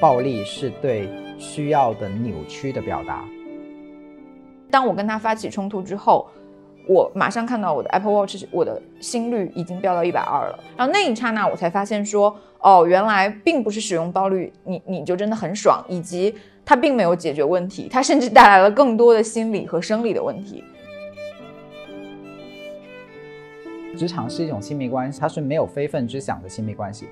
暴力是对需要的扭曲的表达。当我跟他发起冲突之后，我马上看到我的 Apple Watch，我的心率已经飙到一百二了。然后那一刹那，我才发现说，哦，原来并不是使用暴力，你你就真的很爽，以及它并没有解决问题，它甚至带来了更多的心理和生理的问题。职场是一种亲密关系，它是没有非分之想的亲密关系。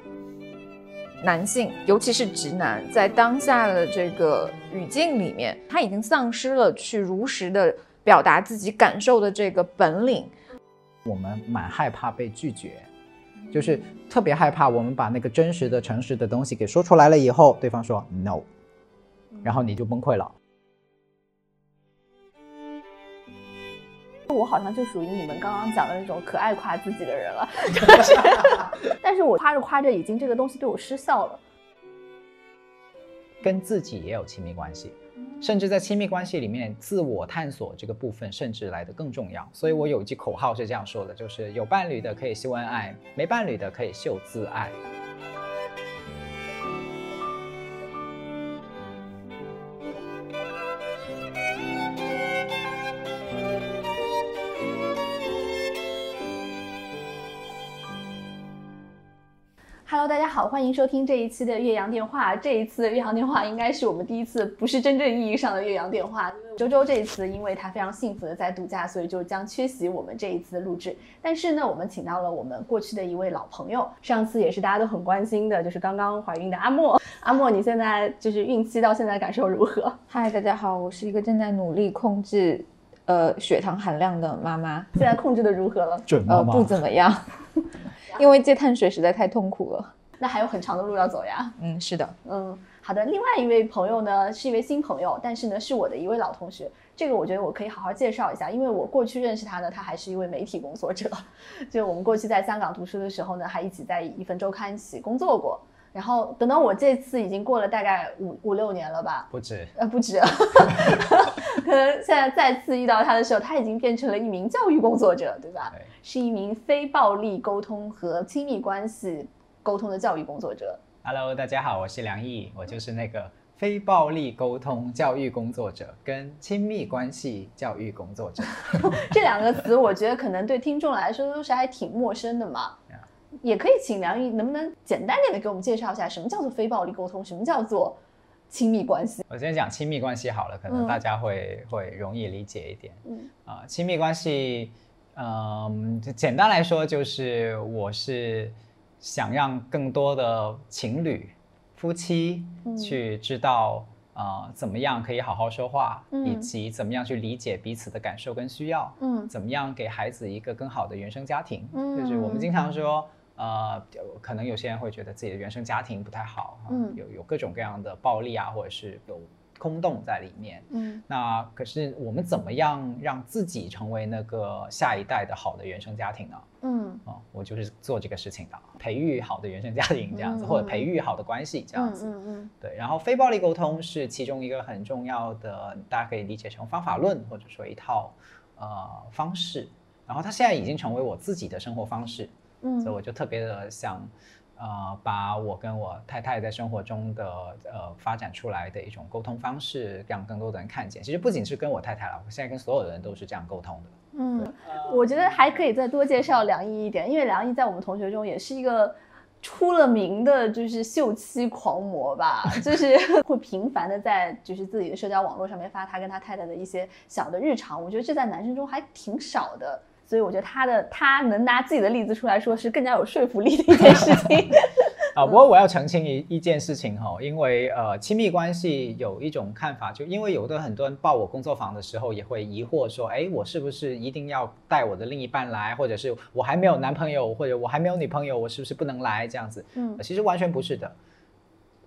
男性，尤其是直男，在当下的这个语境里面，他已经丧失了去如实的表达自己感受的这个本领。我们蛮害怕被拒绝，就是特别害怕我们把那个真实的、诚实的东西给说出来了以后，对方说 no，然后你就崩溃了。我好像就属于你们刚刚讲的那种可爱夸自己的人了，但是我夸着夸着，已经这个东西对我失效了。跟自己也有亲密关系，甚至在亲密关系里面，自我探索这个部分甚至来得更重要。所以我有一句口号是这样说的，就是有伴侣的可以秀恩爱，没伴侣的可以秀自爱。Hello，大家好，欢迎收听这一期的岳阳电话。这一次的岳阳电话应该是我们第一次不是真正意义上的岳阳电话。周周这一次因为他非常幸福的在度假，所以就将缺席我们这一次的录制。但是呢，我们请到了我们过去的一位老朋友，上次也是大家都很关心的，就是刚刚怀孕的阿莫。阿莫，你现在就是孕期到现在感受如何？嗨，大家好，我是一个正在努力控制呃血糖含量的妈妈。现在控制的如何了？准妈妈不怎么样。因为戒碳水实在太痛苦了，那还有很长的路要走呀。嗯，是的，嗯，好的。另外一位朋友呢，是一位新朋友，但是呢，是我的一位老同学。这个我觉得我可以好好介绍一下，因为我过去认识他呢，他还是一位媒体工作者。就我们过去在香港读书的时候呢，还一起在一份周刊一起工作过。然后等到我这次已经过了大概五五六年了吧，不止，呃，不止，可能现在再次遇到他的时候，他已经变成了一名教育工作者，对吧？对，是一名非暴力沟通和亲密关系沟通的教育工作者。Hello，大家好，我是梁毅，我就是那个非暴力沟通教育工作者跟亲密关系教育工作者。这两个词，我觉得可能对听众来说都是还挺陌生的嘛。也可以请梁毅，能不能简单点的给我们介绍一下，什么叫做非暴力沟通，什么叫做亲密关系？我先讲亲密关系好了，可能嗯大家会、会容易理解一点。嗯啊、亲密关系，嗯，就简单来说就是我是想让更多的情侣、夫妻嗯去知道，呃，怎么样可以好好说话，嗯以及怎么样去理解彼此的感受跟需要，嗯怎么样给孩子一个更好的原生家庭。嗯就是我们经常说。呃，可能有些人会觉得自己的原生家庭不太好，啊嗯有有各种各样的暴力啊，或者是有空洞在里面。嗯那可是我们怎么样让自己成为那个下一代的好的原生家庭呢？嗯哦，我就是做这个事情的，培育好的原生家庭这样子，嗯或者培育好的关系这样嗯子。嗯嗯对，然后非暴力沟通是其中一个很重要的，大家可以理解成方法论或者说一套呃方式。然后它现在已经成为我自己的生活方式，嗯所以我就特别的想，呃，把我跟我太太在生活中的呃发展出来的一种沟通方式，让更多的人看见。其实不仅是跟我太太了，我现在跟所有的人都是这样沟通的。嗯，我觉得还可以再多介绍梁毅一点，因为梁毅在我们同学中也是一个出了名的，就是秀妻狂魔吧，就是 会频繁的在就是自己的社交网络上面发他跟他太太的一些小的日常，我觉得这在男生中还挺少的。所以我觉得他的他能拿自己的例子出来说是更加有说服力的一件事情。啊，不过我要澄清一一件事情哈，因为呃，亲密关系有一种看法，就因为有的很多人报我工作坊的时候也会疑惑说，哎，我是不是一定要带我的另一半来，或者是我还没有男朋友，或者我还没有女朋友，我是不是不能来这样子？嗯呃其实完全不是的，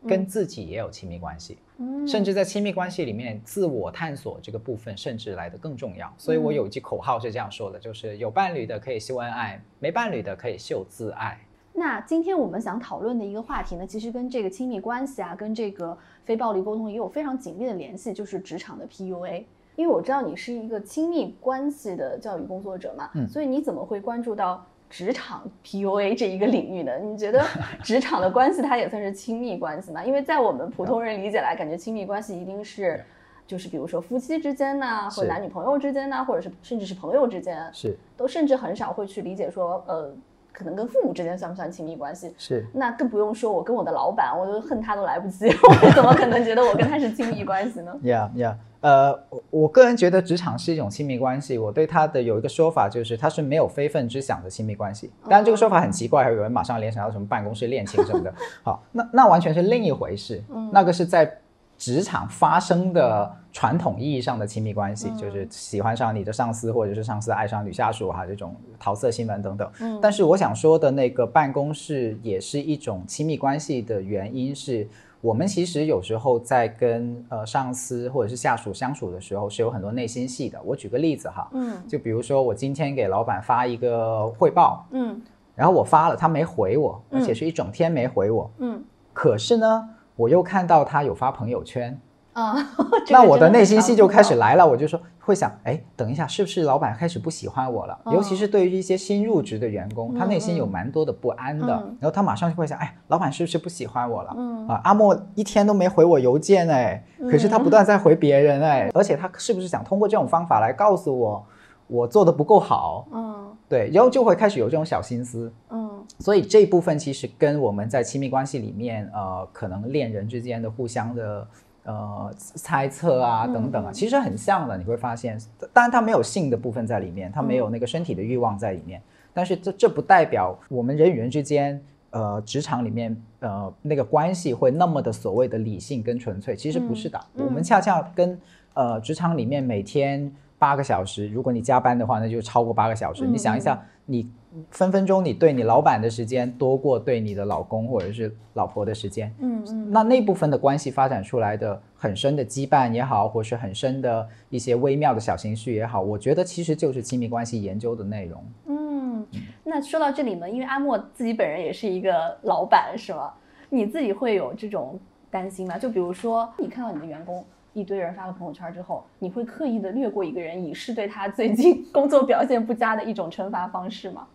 跟自己也有亲密关系。嗯甚至在亲密关系里面，自我探索这个部分甚至来得更重要。所以我有一句口号是这样说的，就是有伴侣的可以秀恩爱，没伴侣的可以秀自爱。那今天我们想讨论的一个话题呢，其实跟这个亲密关系啊，跟这个非暴力沟通也有非常紧密的联系，就是职场的 PUA。因为我知道你是一个亲密关系的教育工作者嘛，嗯所以你怎么会关注到职场 PUA 这一个领域的？你觉得 职场的关系它也算是亲密关系吗？因为在我们普通人理解来，感觉亲密关系一定是，就是比如说夫妻之间呐，或男女朋友之间呐，或者是甚至是朋友之间，是都甚至很少会去理解说，呃，可能跟父母之间算不算亲密关系？是。那更不用说我跟我的老板，我都恨他都来不及，我怎么可能觉得我跟他是亲密关系呢？Yeah, yeah. 呃，我我个人觉得职场是一种亲密关系。我对他的有一个说法，就是他是没有非分之想的亲密关系。当然，这个说法很奇怪，有人马上联想到什么办公室恋情什么的。好，那那完全是另一回事。那个是在职场发生的传统意义上的亲密关系，就是喜欢上你的上司，或者是上司爱上女下属哈，这种桃色新闻等等。但是我想说的那个办公室也是一种亲密关系的原因是。我们其实有时候在跟呃上司或者是下属相处的时候，是有很多内心戏的。我举个例子哈，嗯，就比如说我今天给老板发一个汇报，嗯，然后我发了，他没回我，而且是一整天没回我，嗯，可是呢，我又看到他有发朋友圈。啊，那我的内心戏就开始来了，我就说会想，哎，等一下，是不是老板开始不喜欢我了？尤其是对于一些新入职的员工，他内心有蛮多的不安的，然后他马上就会想，哎，老板是不是不喜欢我了？啊，阿莫一天都没回我邮件哎，可是他不断在回别人哎，而且他是不是想通过这种方法来告诉我，我做的不够好？嗯，对，然后就会开始有这种小心思。嗯，所以这一部分其实跟我们在亲密关系里面，呃，可能恋人之间的互相的。呃，猜测啊，等等啊，其实很像的。你会发现，当然它没有性的部分在里面，它没有那个身体的欲望在里面。但是这这不代表我们人与人之间，呃，职场里面呃那个关系会那么的所谓的理性跟纯粹。其实不是的，我们恰恰跟呃职场里面每天八个小时，如果你加班的话，那就超过八个小时。你想一下，你。分分钟你对你老板的时间多过对你的老公或者是老婆的时间，嗯嗯，那那部分的关系发展出来的很深的羁绊也好，或是很深的一些微妙的小情绪也好，我觉得其实就是亲密关系研究的内容。嗯，那说到这里呢，因为阿莫自己本人也是一个老板，是吗？你自己会有这种担心吗？就比如说你看到你的员工。一堆人发了朋友圈之后，你会刻意的略过一个人，以示对他最近工作表现不佳的一种惩罚方式吗？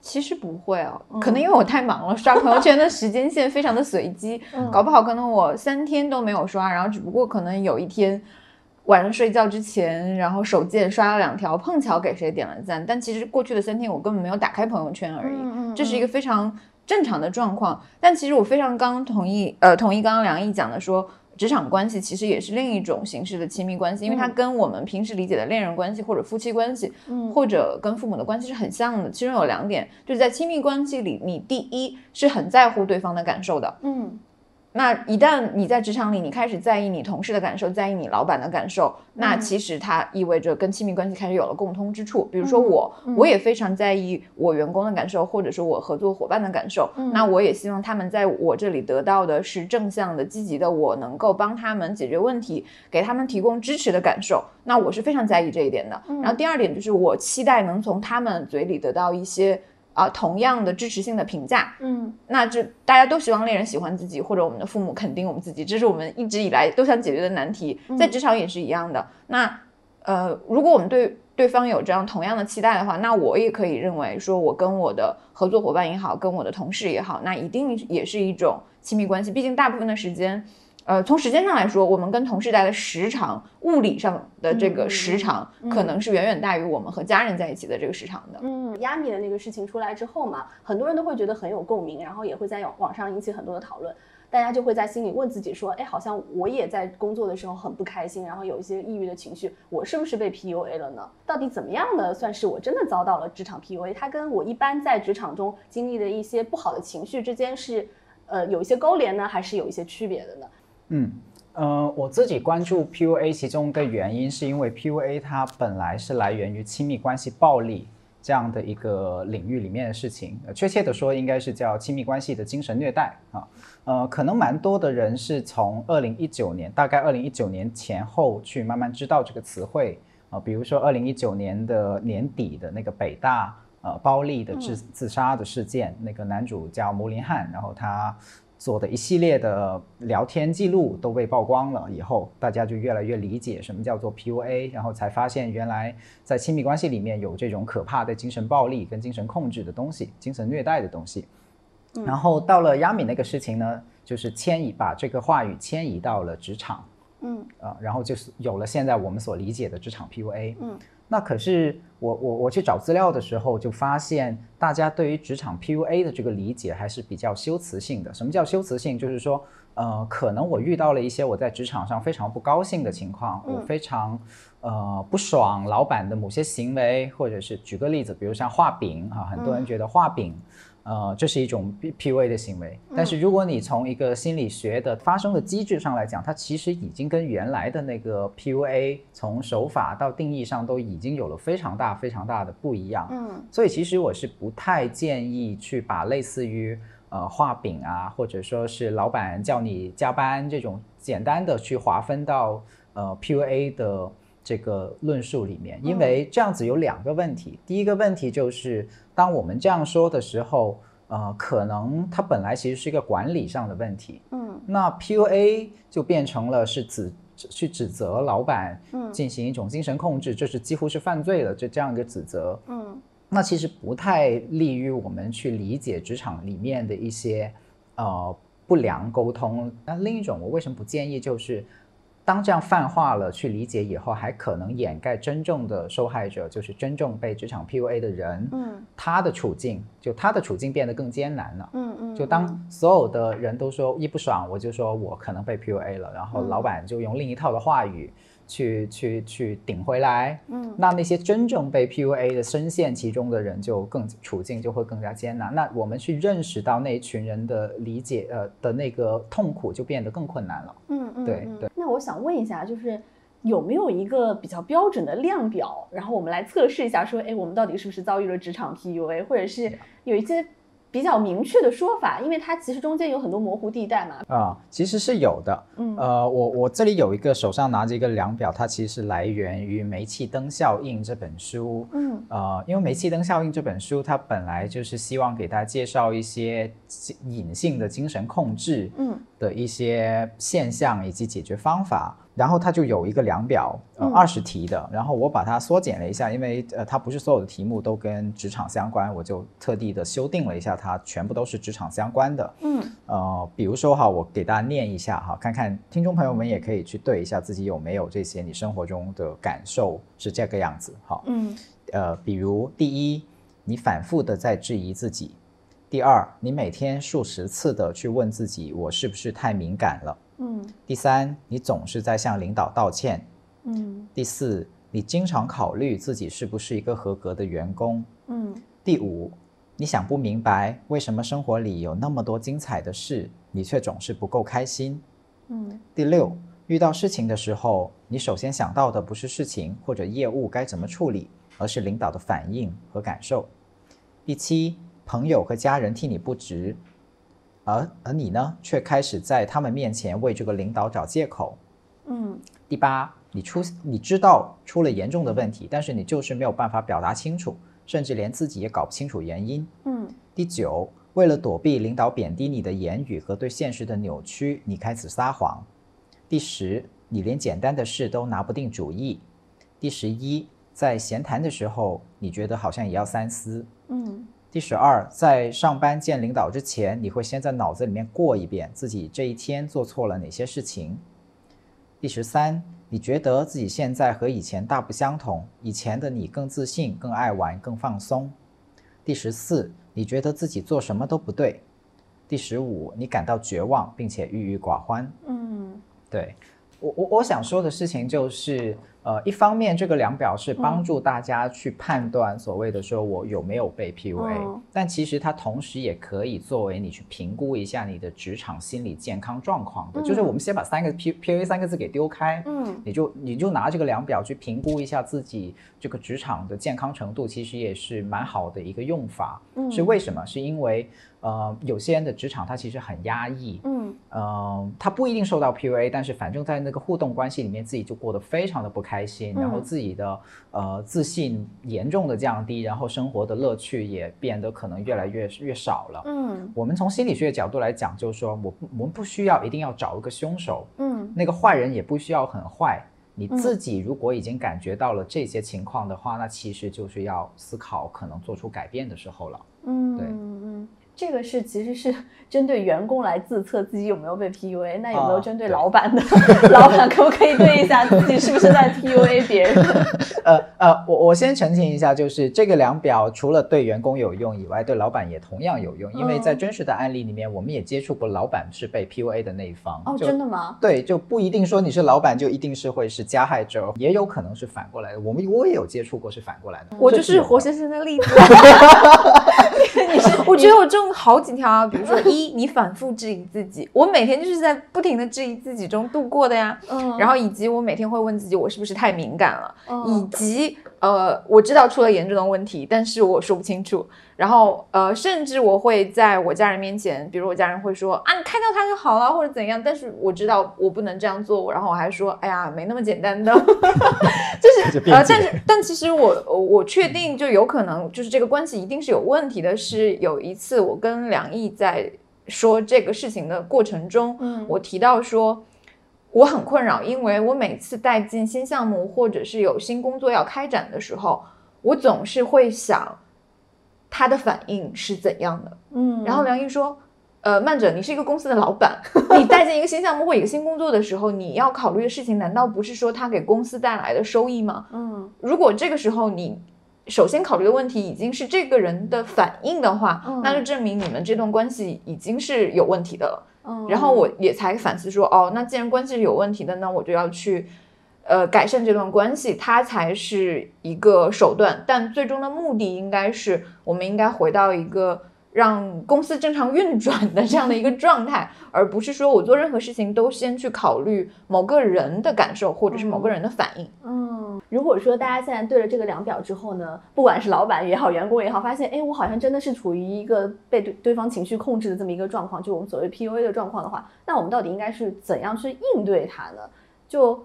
其实不会哦，可能因为我太忙了，刷朋友圈的时间线非常的随机，搞不好可能我三天都没有刷，然后只不过可能有一天晚上睡觉之前，然后手贱刷了两条，碰巧给谁点了赞，但其实过去的三天我根本没有打开朋友圈而已，这是一个非常正常的状况。但其实我非常刚同意，呃，同意刚刚梁毅讲的说。职场关系其实也是另一种形式的亲密关系，因为它跟我们平时理解的恋人关系或者夫妻关系，嗯，或者跟父母的关系是很像的。其中有两点，就是在亲密关系里，你第一是很在乎对方的感受的，嗯。那一旦你在职场里，你开始在意你同事的感受，在意你老板的感受，那其实它意味着跟亲密关系开始有了共通之处。比如说我，我也非常在意我员工的感受，或者说我合作伙伴的感受。那我也希望他们在我这里得到的是正向的、积极的，我能够帮他们解决问题，给他们提供支持的感受。那我是非常在意这一点的。然后第二点就是我期待能从他们嘴里得到一些。啊，同样的支持性的评价，嗯，那这大家都希望恋人喜欢自己，或者我们的父母肯定我们自己，这是我们一直以来都想解决的难题，在职场也是一样的。那，呃，如果我们对对方有这样同样的期待的话，那我也可以认为说，我跟我的合作伙伴也好，跟我的同事也好，那一定也是一种亲密关系。毕竟大部分的时间。呃，从时间上来说，我们跟同事待的时长，物理上的这个时长，可能是远远大于我们和家人在一起的这个时长的。嗯，亚米的那个事情出来之后嘛，很多人都会觉得很有共鸣，然后也会在网上引起很多的讨论。大家就会在心里问自己说，哎，好像我也在工作的时候很不开心，然后有一些抑郁的情绪，我是不是被 PUA 了呢？到底怎么样的算是我真的遭到了职场 PUA？它跟我一般在职场中经历的一些不好的情绪之间是，呃，有一些勾连呢，还是有一些区别的呢？嗯，呃，我自己关注 PUA，其中的原因是因为 PUA 它本来是来源于亲密关系暴力这样的一个领域里面的事情，确切的说应该是叫亲密关系的精神虐待啊。呃，可能蛮多的人是从二零一九年，大概二零一九年前后去慢慢知道这个词汇啊，比如说二零一九年的年底的那个北大呃暴力的自自杀的事件，那个男主叫牟林汉，然后他。做的一系列的聊天记录都被曝光了以后，大家就越来越理解什么叫做 PUA，然后才发现原来在亲密关系里面有这种可怕的精神暴力跟精神控制的东西，精神虐待的东西。然后到了亚米那个事情呢，就是迁移把这个话语迁移到了职场，嗯啊，然后就是有了现在我们所理解的职场 PUA。嗯，那可是我我我去找资料的时候，就发现大家对于职场 PUA 的这个理解还是比较修辞性的。什么叫修辞性？就是说，呃，可能我遇到了一些我在职场上非常不高兴的情况，我非常呃不爽老板的某些行为，或者是举个例子，比如像画饼啊，很多人觉得画饼。呃，这是一种 P P U A 的行为，但是如果你从一个心理学的发生的机制上来讲，它其实已经跟原来的那个 P U A 从手法到定义上都已经有了非常大非常大的不一样。嗯所以其实我是不太建议去把类似于呃画饼啊，或者说是老板叫你加班这种简单的去划分到呃 PUA 的这个论述里面，因为这样子有两个问题。第一个问题就是，当我们这样说的时候，呃，可能它本来其实是一个管理上的问题，嗯那 PUA 就变成了是指去指责老板嗯进行一种精神控制，这是几乎是犯罪的，这这样一个指责。嗯那其实不太利于我们去理解职场里面的一些呃不良沟通。那另一种，我为什么不建议，就是当这样泛化了去理解以后，还可能掩盖真正的受害者，就是真正被职场 PUA 的人，嗯。他的处境，就他的处境变得更艰难了。嗯嗯，就当所有的人都说一不爽，我就说我可能被 PUA 了，然后嗯。老板就用另一套的话语去去去顶回来，嗯那那些真正被 PUA 的深陷其中的人就更处境就会更加艰难。那我们去认识到那一群人的理解呃的那个痛苦就变得更困难了。嗯嗯，嗯对对。那我想问一下，就是有没有一个比较标准的量表，然后我们来测试一下，说，哎，我们到底是不是遭遇了职场 PUA，或者是有一些比较明确的说法？因为它其实中间有很多模糊地带嘛。啊、其实是有的。嗯呃，我我这里有一个手上拿着一个量表，它其实是来源于《煤气灯效应》这本书。嗯呃，因为《煤气灯效应》这本书，它本来就是希望给大家介绍一些隐性的精神控制嗯的一些现象以及解决方法。然后它就有一个量表，二十题的。然后我把它缩减了一下，因为呃，它不是所有的题目都跟职场相关，我就特地的修订了一下，它全部都是职场相关的。嗯呃，比如说哈，我给大家念一下哈，看看听众朋友们也可以去对一下自己有没有这些你生活中的感受是这个样子哈。嗯呃，比如第一，你反复的在质疑自己；第二，你每天数十次的去问自己，我是不是太敏感了？嗯。第三，你总是在向领导道歉；嗯。第四，你经常考虑自己是不是一个合格的员工；嗯。第五，你想不明白为什么生活里有那么多精彩的事，你却总是不够开心。嗯。第六，遇到事情的时候，你首先想到的不是事情或者业务该怎么处理，而是领导的反应和感受。第七，朋友和家人替你不值，而而你呢，却开始在他们面前为这个领导找借口。嗯第八，你出你知道出了严重的问题，但是你就是没有办法表达清楚，甚至连自己也搞不清楚原因。嗯第九，为了躲避领导贬低你的言语和对现实的扭曲，你开始撒谎。第十，你连简单的事都拿不定主意。第十一，在闲谈的时候，你觉得好像也要三思。嗯第十二，在上班见领导之前，你会先在脑子里面过一遍自己这一天做错了哪些事情。第十三，你觉得自己现在和以前大不相同，以前的你更自信、更爱玩、更放松。第十四，你觉得自己做什么都不对。第十五，你感到绝望，并且郁郁寡欢。嗯对我，我我想说的事情就是，呃，一方面这个量表是帮助大家去判断所谓的说我有没有被 PUA，、嗯但其实它同时也可以作为你去评估一下你的职场心理健康状况的。就是我们先把三个 P PUA 三个字给丢开，嗯你就你就拿这个量表去评估一下自己这个职场的健康程度，其实也是蛮好的一个用法。嗯是为什么？是因为呃，有些人的职场他其实很压抑，嗯嗯，他不一定受到 PUA，但是反正在那个互动关系里面，自己就过得非常的不开开心，然后自己的呃自信严重的降低，然后生活的乐趣也变得可能越来越越少了。嗯，我们从心理学角度来讲，就是说我我们不需要一定要找一个凶手，嗯，那个坏人也不需要很坏。你自己如果已经感觉到了这些情况的话，那其实就是要思考可能做出改变的时候了。嗯，对，嗯。这个是其实是 针对员工来自测自己有没有被 PUA，那有没有针对老板的？老板可不可以对一下自己是不是在 PUA 别人？呃呃，我我先澄清一下，就是这个量表除了对员工有用以外，对老板也同样有用，因为在真实的案例里面，我们也接触过老板是被 PUA 的那一方。哦，真的吗？对，就不一定说你是老板就一定是会是加害者，也有可能是反过来的。我们我也有接触过是反过来的。我就是活生生的例子。你是？我觉得我中好几条啊，比如说 一，你反复质疑自己，我每天就是在不停的质疑自己中度过的呀。嗯，然后以及我每天会问自己，我是不是太敏感了？以及呃，我知道出了严重的问题，但是我说不清楚。然后，呃，甚至我会在我家人面前，比如我家人会说啊，你开掉它就好了，或者怎样。但是我知道我不能这样做，然后我还说，哎呀，没那么简单的，就是呃，但是但其实我我确定就有可能，就是这个关系一定是有问题的。是有一次我跟梁毅在说这个事情的过程中，嗯，我提到说我很困扰，因为我每次带进新项目或者是有新工作要开展的时候，我总是会想。他的反应是怎样的？嗯，然后梁毅说：“呃，慢着，你是一个公司的老板，你带进一个新项目或一个新工作的时候，你要考虑的事情难道不是说他给公司带来的收益吗？嗯，如果这个时候你首先考虑的问题已经是这个人的反应的话，那就证明你们这段关系已经是有问题的了。嗯，然后我也才反思说，哦，那既然关系是有问题的，那我就要去。”呃，改善这段关系，它才是一个手段，但最终的目的应该是，我们应该回到一个让公司正常运转的这样的一个状态，而不是说我做任何事情都先去考虑某个人的感受或者是某个人的反应。嗯，如果说大家现在对了这个量表之后呢，不管是老板也好，员工也好，发现哎，我好像真的是处于一个被对对方情绪控制的这么一个状况，就我们所谓 PUA 的状况的话，那我们到底应该是怎样去应对它呢？就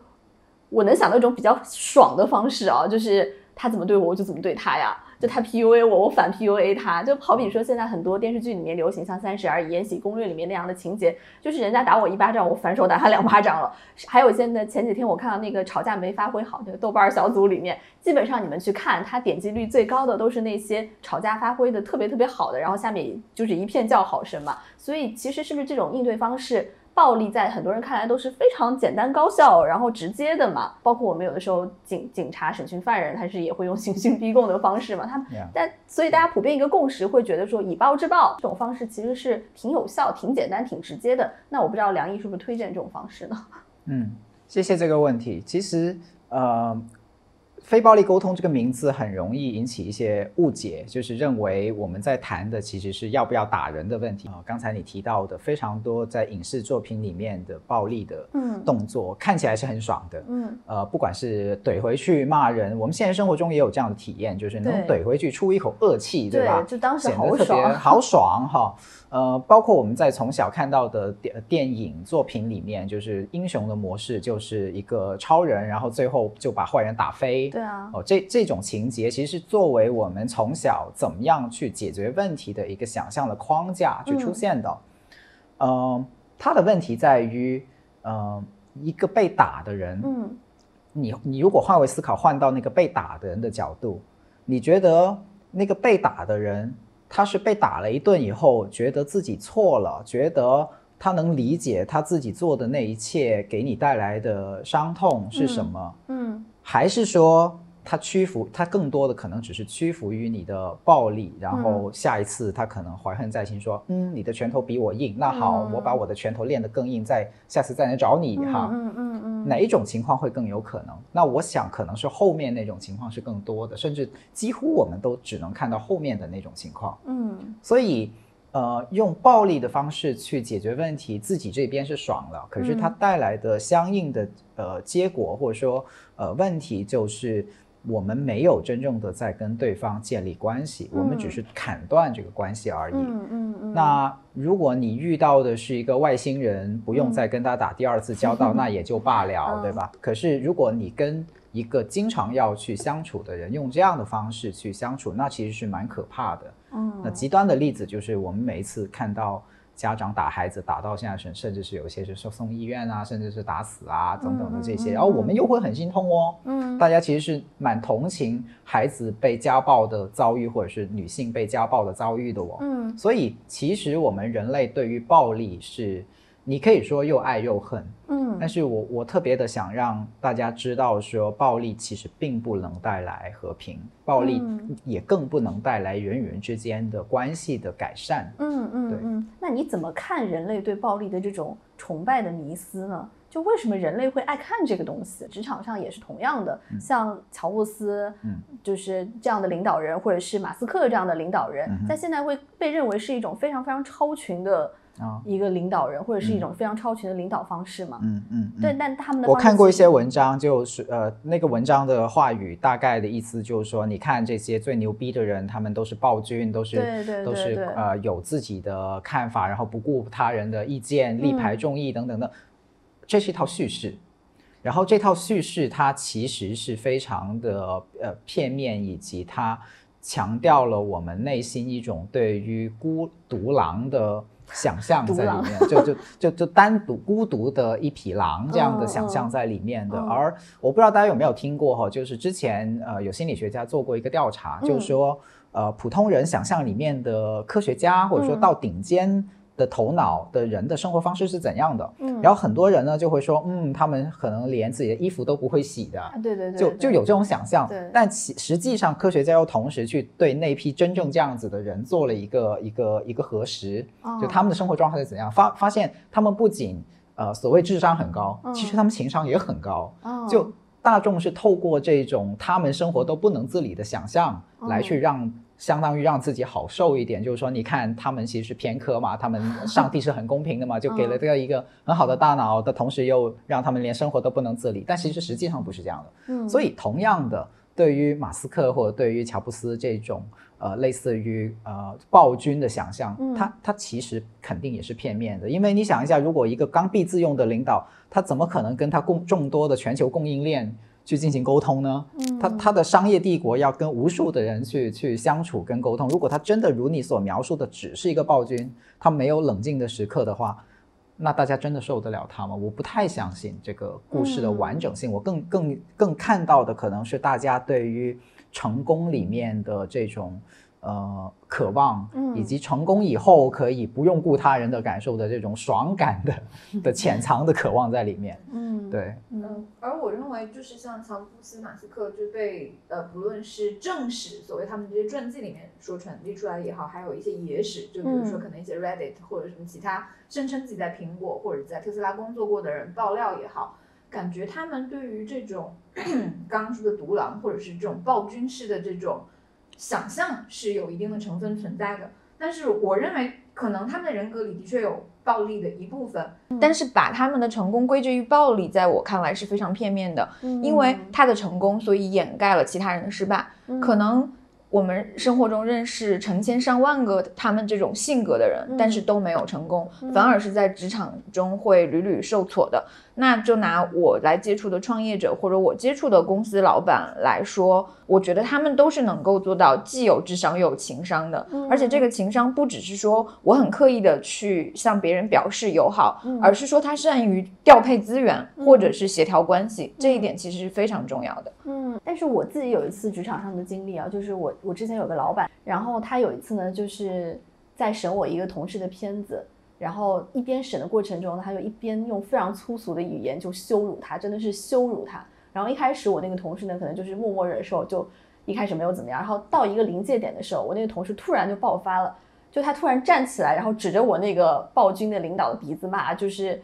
我能想到一种比较爽的方式啊，就是他怎么对我，我就怎么对他呀。就他 PUA 我，我反 PUA 他。就好比说，现在很多电视剧里面流行像《三十而已》《延禧攻略》里面那样的情节，就是人家打我一巴掌，我反手打他两巴掌了。还有现在前几天我看到那个吵架没发挥好，那个豆瓣小组里面，基本上你们去看，他点击率最高的都是那些吵架发挥的特别特别好的，然后下面就是一片叫好声嘛。所以其实是不是这种应对方式？暴力在很多人看来都是非常简单高效，然后直接的嘛。包括我们有的时候警警察审讯犯人，他是也会用刑讯逼供的方式嘛。他但所以大家普遍一个共识会觉得说以暴制暴这种方式其实是挺有效、挺简单、挺直接的。那我不知道梁毅是不是推荐这种方式呢？嗯，谢谢这个问题。其实呃。非暴力沟通这个名字很容易引起一些误解，就是认为我们在谈的其实是要不要打人的问题啊。刚才你提到的非常多在影视作品里面的暴力的动作，看起来是很爽的。嗯，呃，不管是怼回去骂人，我们现实生活中也有这样的体验，就是能怼回去出一口恶气，对吧？就当时好爽，好爽哈。呃，包括我们在从小看到的电电影作品里面，就是英雄的模式，就是一个超人，然后最后就把坏人打飞。对啊，哦，这这种情节其实是作为我们从小怎么样去解决问题的一个想象的框架去出现的。嗯，他的问题在于，嗯，一个被打的人，嗯，你你如果换位思考，换到那个被打的人的角度，你觉得那个被打的人？他是被打了一顿以后，觉得自己错了，觉得他能理解他自己做的那一切给你带来的伤痛是什么？嗯，还是说？他屈服，他更多的可能只是屈服于你的暴力，然后下一次他可能怀恨在心，说，嗯，你的拳头比我硬，那好，我把我的拳头练得更硬，再下次再来找你哈。嗯嗯嗯。哪一种情况会更有可能？那我想可能是后面那种情况是更多的，甚至几乎我们都只能看到后面的那种情况。嗯。所以，呃，用暴力的方式去解决问题，自己这边是爽了，可是它带来的相应的呃结果或者说呃问题就是。我们没有真正的在跟对方建立关系，我们只是砍断这个关系而已。嗯嗯嗯。那如果你遇到的是一个外星人，不用再跟他打第二次交道，那也就罢了，对吧？可是如果你跟一个经常要去相处的人，用这样的方式去相处，那其实是蛮可怕的。嗯，那极端的例子就是我们每一次看到家长打孩子，打到现在甚甚至是有一些是送送医院啊，甚至是打死啊等等的这些，然后我们又会很心痛哦。嗯，大家其实是蛮同情孩子被家暴的遭遇，或者是女性被家暴的遭遇的哦。嗯，所以其实我们人类对于暴力是。你可以说又爱又恨，嗯，但是我我特别的想让大家知道，说暴力其实并不能带来和平，暴力也更不能带来人与人之间的关系的改善。嗯嗯，对，嗯，那你怎么看人类对暴力的这种崇拜的迷思呢？就为什么人类会爱看这个东西？职场上也是同样的，像乔布斯，嗯，就是这样的领导人，或者是马斯克这样的领导人，在现在会被认为是一种非常非常超群的。一个领导人或者是一种非常超群的领导方式嘛？嗯嗯，对，但他们的我看过一些文章，就是呃，那个文章的话语大概的意思就是说，你看这些最牛逼的人，他们都是暴君，都是对对都是呃有自己的看法，然后不顾他人的意见，力排众议等等的，这是一套叙事。然后这套叙事它其实是非常的呃片面，以及它强调了我们内心一种对于孤独狼的。想象在里面，就就 就就单独孤独的一匹狼这样的想象在里面的。而我不知道大家有没有听过哈，就是之前呃有心理学家做过一个调查，就是说呃普通人想象里面的科学家或者说到顶尖。的头脑的人的生活方式是怎样的？嗯，然后很多人呢就会说，嗯，他们可能连自己的衣服都不会洗的，对对对，就就有这种想象。对，但其实际上科学家又同时去对那批真正这样子的人做了一个一个一个核实，就他们的生活状态是怎样，发发现他们不仅呃所谓智商很高，其实他们情商也很高。就大众是透过这种他们生活都不能自理的想象来去让。相当于让自己好受一点，就是说，你看他们其实是偏科嘛，他们上帝是很公平的嘛，就给了这样一个很好的大脑的同时，又让他们连生活都不能自理。但其实实际上不是这样的。嗯，所以同样的，对于马斯克或者对于乔布斯这种呃类似于呃暴君的想象，他他其实肯定也是片面的。因为你想一下，如果一个刚愎自用的领导，他怎么可能跟他供众多的全球供应链？去进行沟通呢？嗯，他他的商业帝国要跟无数的人去去相处跟沟通。如果他真的如你所描述的只是一个暴君，他没有冷静的时刻的话，那大家真的受得了他吗？我不太相信这个故事的完整性。我更更更看到的可能是大家对于成功里面的这种。呃，渴望，以及成功以后可以不用顾他人的感受的这种爽感的 的潜藏的渴望在里面。嗯，对，嗯，而我认为就是像乔布斯、马斯克就被呃，不论是正史，所谓他们这些传记里面说传递出来也好，还有一些野史，就比如说可能一些 Reddit 或者什么其他声称自己在苹果或者在特斯拉工作过的人爆料也好，感觉他们对于这种 刚刚说的独狼或者是这种暴君式的这种。想象是有一定的成分存在的，但是我认为可能他们的人格里的确有暴力的一部分，但是把他们的成功归结于暴力，在我看来是非常片面的，因为他的成功，所以掩盖了其他人的失败，可能。我们生活中认识成千上万个他们这种性格的人，但是都没有成功，反而是在职场中会屡屡受挫的。那就拿我来接触的创业者或者我接触的公司老板来说，我觉得他们都是能够做到既有智商又有情商的。而且这个情商不只是说我很刻意的去向别人表示友好，而是说他善于调配资源或者是协调关系，这一点其实是非常重要的。嗯，但是我自己有一次职场上的经历啊，就是我。我之前有个老板，然后他有一次呢，就是在审我一个同事的片子，然后一边审的过程中，他就一边用非常粗俗的语言就羞辱他，真的是羞辱他。然后一开始我那个同事呢，可能就是默默忍受，就一开始没有怎么样。然后到一个临界点的时候，我那个同事突然就爆发了，就他突然站起来，然后指着我那个暴君的领导的鼻子骂，就是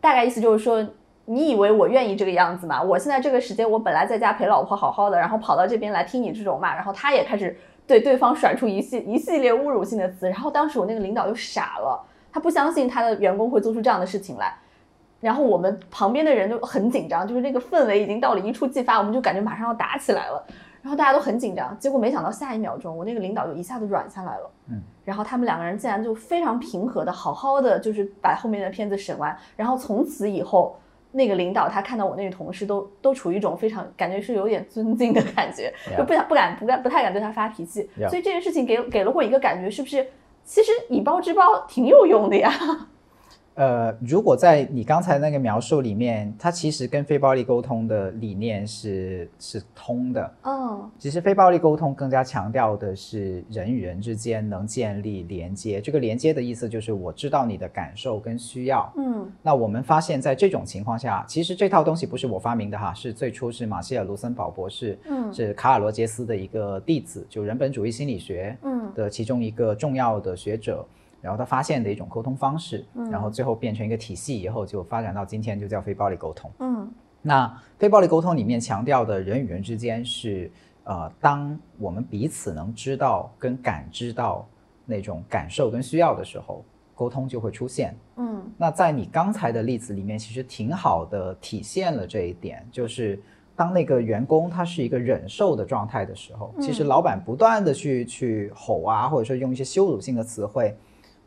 大概意思就是说。你以为我愿意这个样子吗？我现在这个时间，我本来在家陪老婆好好的，然后跑到这边来听你这种骂，然后他也开始对对方甩出一系一系列侮辱性的词，然后当时我那个领导就傻了，他不相信他的员工会做出这样的事情来，然后我们旁边的人就很紧张，就是那个氛围已经到了一触即发，我们就感觉马上要打起来了，然后大家都很紧张，结果没想到下一秒钟，我那个领导就一下子软下来了，嗯，然后他们两个人竟然就非常平和的好好的就是把后面的片子审完，然后从此以后。那个领导他看到我那个同事都都处于一种非常感觉是有点尊敬的感觉，就不想不敢不敢不太敢对他发脾气。所以这件事情给给了我一个感觉，是不是其实以暴制暴挺有用的呀？呃，如果在你刚才那个描述里面，它其实跟非暴力沟通的理念是是通的。嗯，其实非暴力沟通更加强调的是人与人之间能建立连接。这个连接的意思就是我知道你的感受跟需要。嗯，那我们发现，在这种情况下，其实这套东西不是我发明的哈，是最初是马歇尔·卢森堡博士，嗯，是卡尔·罗杰斯的一个弟子，就人本主义心理学，嗯的其中一个重要的学者。然后他发现的一种沟通方式，然后最后变成一个体系以后，就发展到今天就叫非暴力沟通。嗯，那非暴力沟通里面强调的人与人之间是，呃，当我们彼此能知道跟感知到那种感受跟需要的时候，沟通就会出现。嗯，那在你刚才的例子里面，其实挺好的体现了这一点，就是当那个员工他是一个忍受的状态的时候，其实老板不断的去去吼啊，或者说用一些羞辱性的词汇。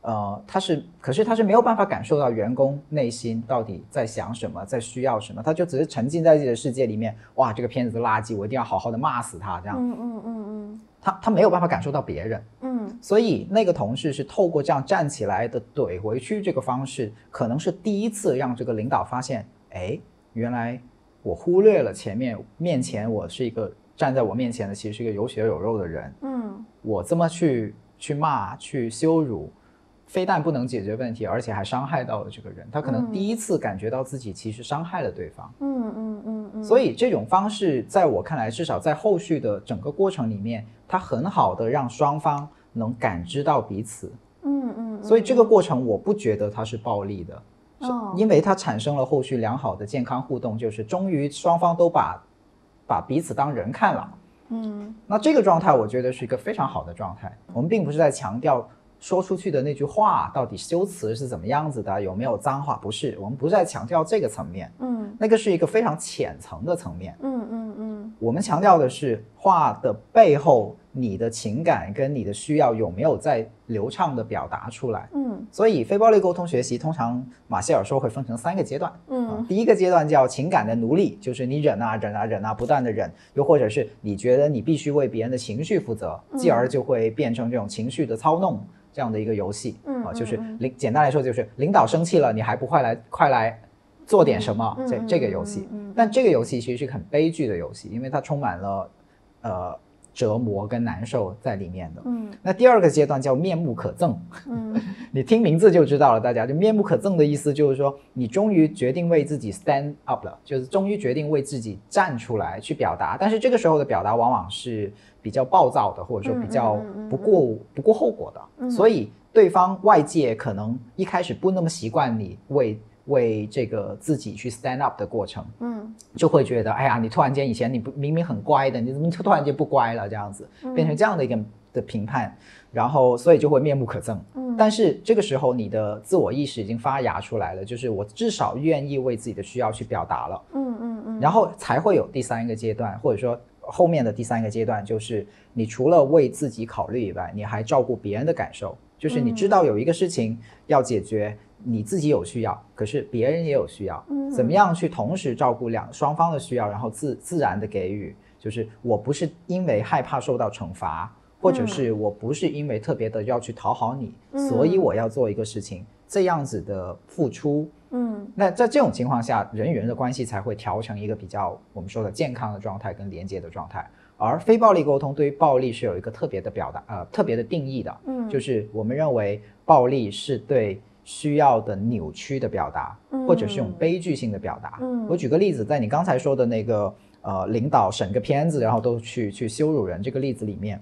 呃，他是，可是他是没有办法感受到员工内心到底在想什么，在需要什么，他就只是沉浸在自己的世界里面。哇，这个片子的垃圾，我一定要好好的骂死他，这样。嗯嗯嗯嗯，他他没有办法感受到别人。嗯所以那个同事是透过这样站起来的怼回去这个方式，可能是第一次让这个领导发现，哎，原来我忽略了前面面前我是一个站在我面前的，其实是一个有血有肉的人。嗯我这么去去骂、去羞辱，非但不能解决问题，而且还伤害到了这个人。他可能第一次感觉到自己其实伤害了对方。嗯嗯嗯嗯，所以这种方式，在我看来，至少在后续的整个过程里面，它很好的让双方能感知到彼此。嗯嗯，所以这个过程，我不觉得它是暴力的，因为它产生了后续良好的健康互动，就是终于双方都把把彼此当人看了。嗯那这个状态，我觉得是一个非常好的状态。我们并不是在强调说出去的那句话到底修辞是怎么样子的，有没有脏话，不是，我们不是在强调这个层面，嗯。那个是一个非常浅层的层面。嗯嗯嗯。我们强调的是话的背后，你的情感跟你的需要有没有在流畅的表达出来。嗯。所以非暴力沟通学习，通常马歇尔说会分成三个阶段。啊嗯，第一个阶段叫情感的奴隶，就是你忍啊忍啊忍啊，不断的忍，又或者是你觉得你必须为别人的情绪负责，嗯。继而就会变成这种情绪的操弄这样的一个游戏。嗯啊，就是领简单来说就是领导生气了，你还不快来快来做点什么？这这个游戏但这个游戏其实是很悲剧的游戏，因为它充满了呃折磨跟难受在里面的。嗯那第二个阶段叫面目可憎，嗯 你听名字就知道了，大家就面目可憎的意思就是说，你终于决定为自己 stand up 了，就是终于决定为自己站出来去表达。但是这个时候的表达往往是比较暴躁的，或者说比较不顾不顾后果的，嗯所以对方外界可能一开始不那么习惯你为为这个自己去 stand up 的过程，嗯就会觉得，哎呀，你突然间以前你不明明很乖的，你怎么突然间不乖了？这样子嗯变成这样的一个的评判，然后所以就会面目可憎。嗯但是这个时候你的自我意识已经发芽出来了，就是我至少愿意为自己的需要去表达了，嗯嗯嗯，然后才会有第三个阶段，或者说后面的第三个阶段，就是你除了为自己考虑以外，你还照顾别人的感受，就是你知道有一个事情要解决。你自己有需要，可是别人也有需要，嗯。怎么样去同时照顾两双方的需要，然后自自然的给予，就是我不是因为害怕受到惩罚，或者是我不是因为特别的要去讨好你，嗯。所以我要做一个事情，这样子的付出，嗯那在这种情况下，人与人的关系才会调成一个比较我们说的健康的状态跟连接的状态。而非暴力沟通对于暴力是有一个特别的表达，呃，特别的定义的，嗯就是我们认为暴力是对需要的扭曲的表达，或者是用悲剧性的表达。嗯我举个例子，在你刚才说的那个呃，领导审个片子，然后都去去羞辱人这个例子里面，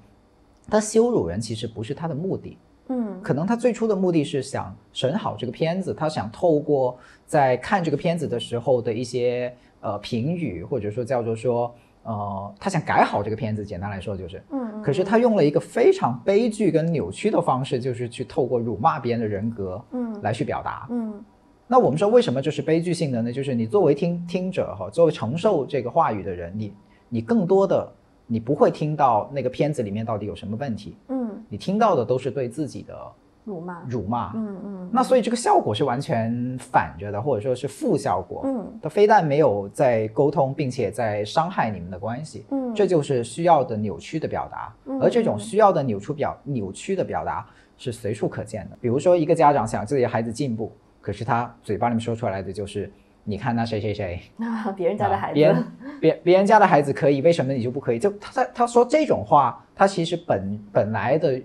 他羞辱人其实不是他的目的，嗯可能他最初的目的是想审好这个片子，他想透过在看这个片子的时候的一些呃评语，或者说叫做说呃，他想改好这个片子。简单来说就是，嗯，可是他用了一个非常悲剧跟扭曲的方式，就是去透过辱骂别人的人格，嗯来去表达。嗯那我们说为什么这是悲剧性的呢？就是你作为听听者哈，作为承受这个话语的人，你你更多的你不会听到那个片子里面到底有什么问题，嗯你听到的都是对自己的辱骂，辱骂。嗯嗯，那所以这个效果是完全反着的，或者说是负效果。嗯，它非但没有在沟通，并且在伤害你们的关系。嗯，这就是需要的扭曲的表达。而这种需要的扭曲表扭曲的表达是随处可见的。比如说，一个家长想自己的孩子进步，可是他嘴巴里面说出来的就是。你看那谁谁谁，啊，别人家的孩子，别人别别人家的孩子可以，为什么你就不可以？就他他他说这种话，他其实本本来的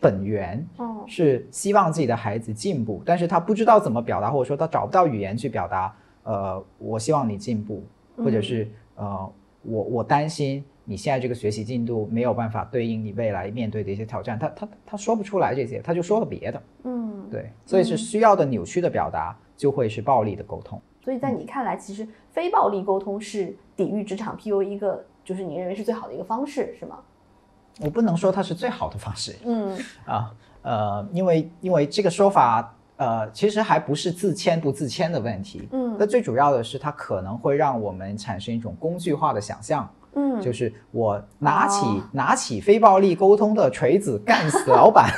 本源是希望自己的孩子进步，但是他不知道怎么表达，或者说他找不到语言去表达。呃，我希望你进步，或者是呃，我我担心你现在这个学习进度没有办法对应你未来面对的一些挑战。他他他说不出来这些，他就说了别的。嗯，对，所以是需要的扭曲的表达，就会是暴力的沟通。所以在你看来，其实非暴力沟通是抵御职场 PUA 一个，就是你认为是最好的一个方式，是吗？我不能说它是最好的方式，嗯 啊，呃，因为因为这个说法，呃，其实还不是自谦不自谦的问题，嗯，那最主要的是它可能会让我们产生一种工具化的想象。嗯，就是我拿起拿起非暴力沟通的锤子干死老板，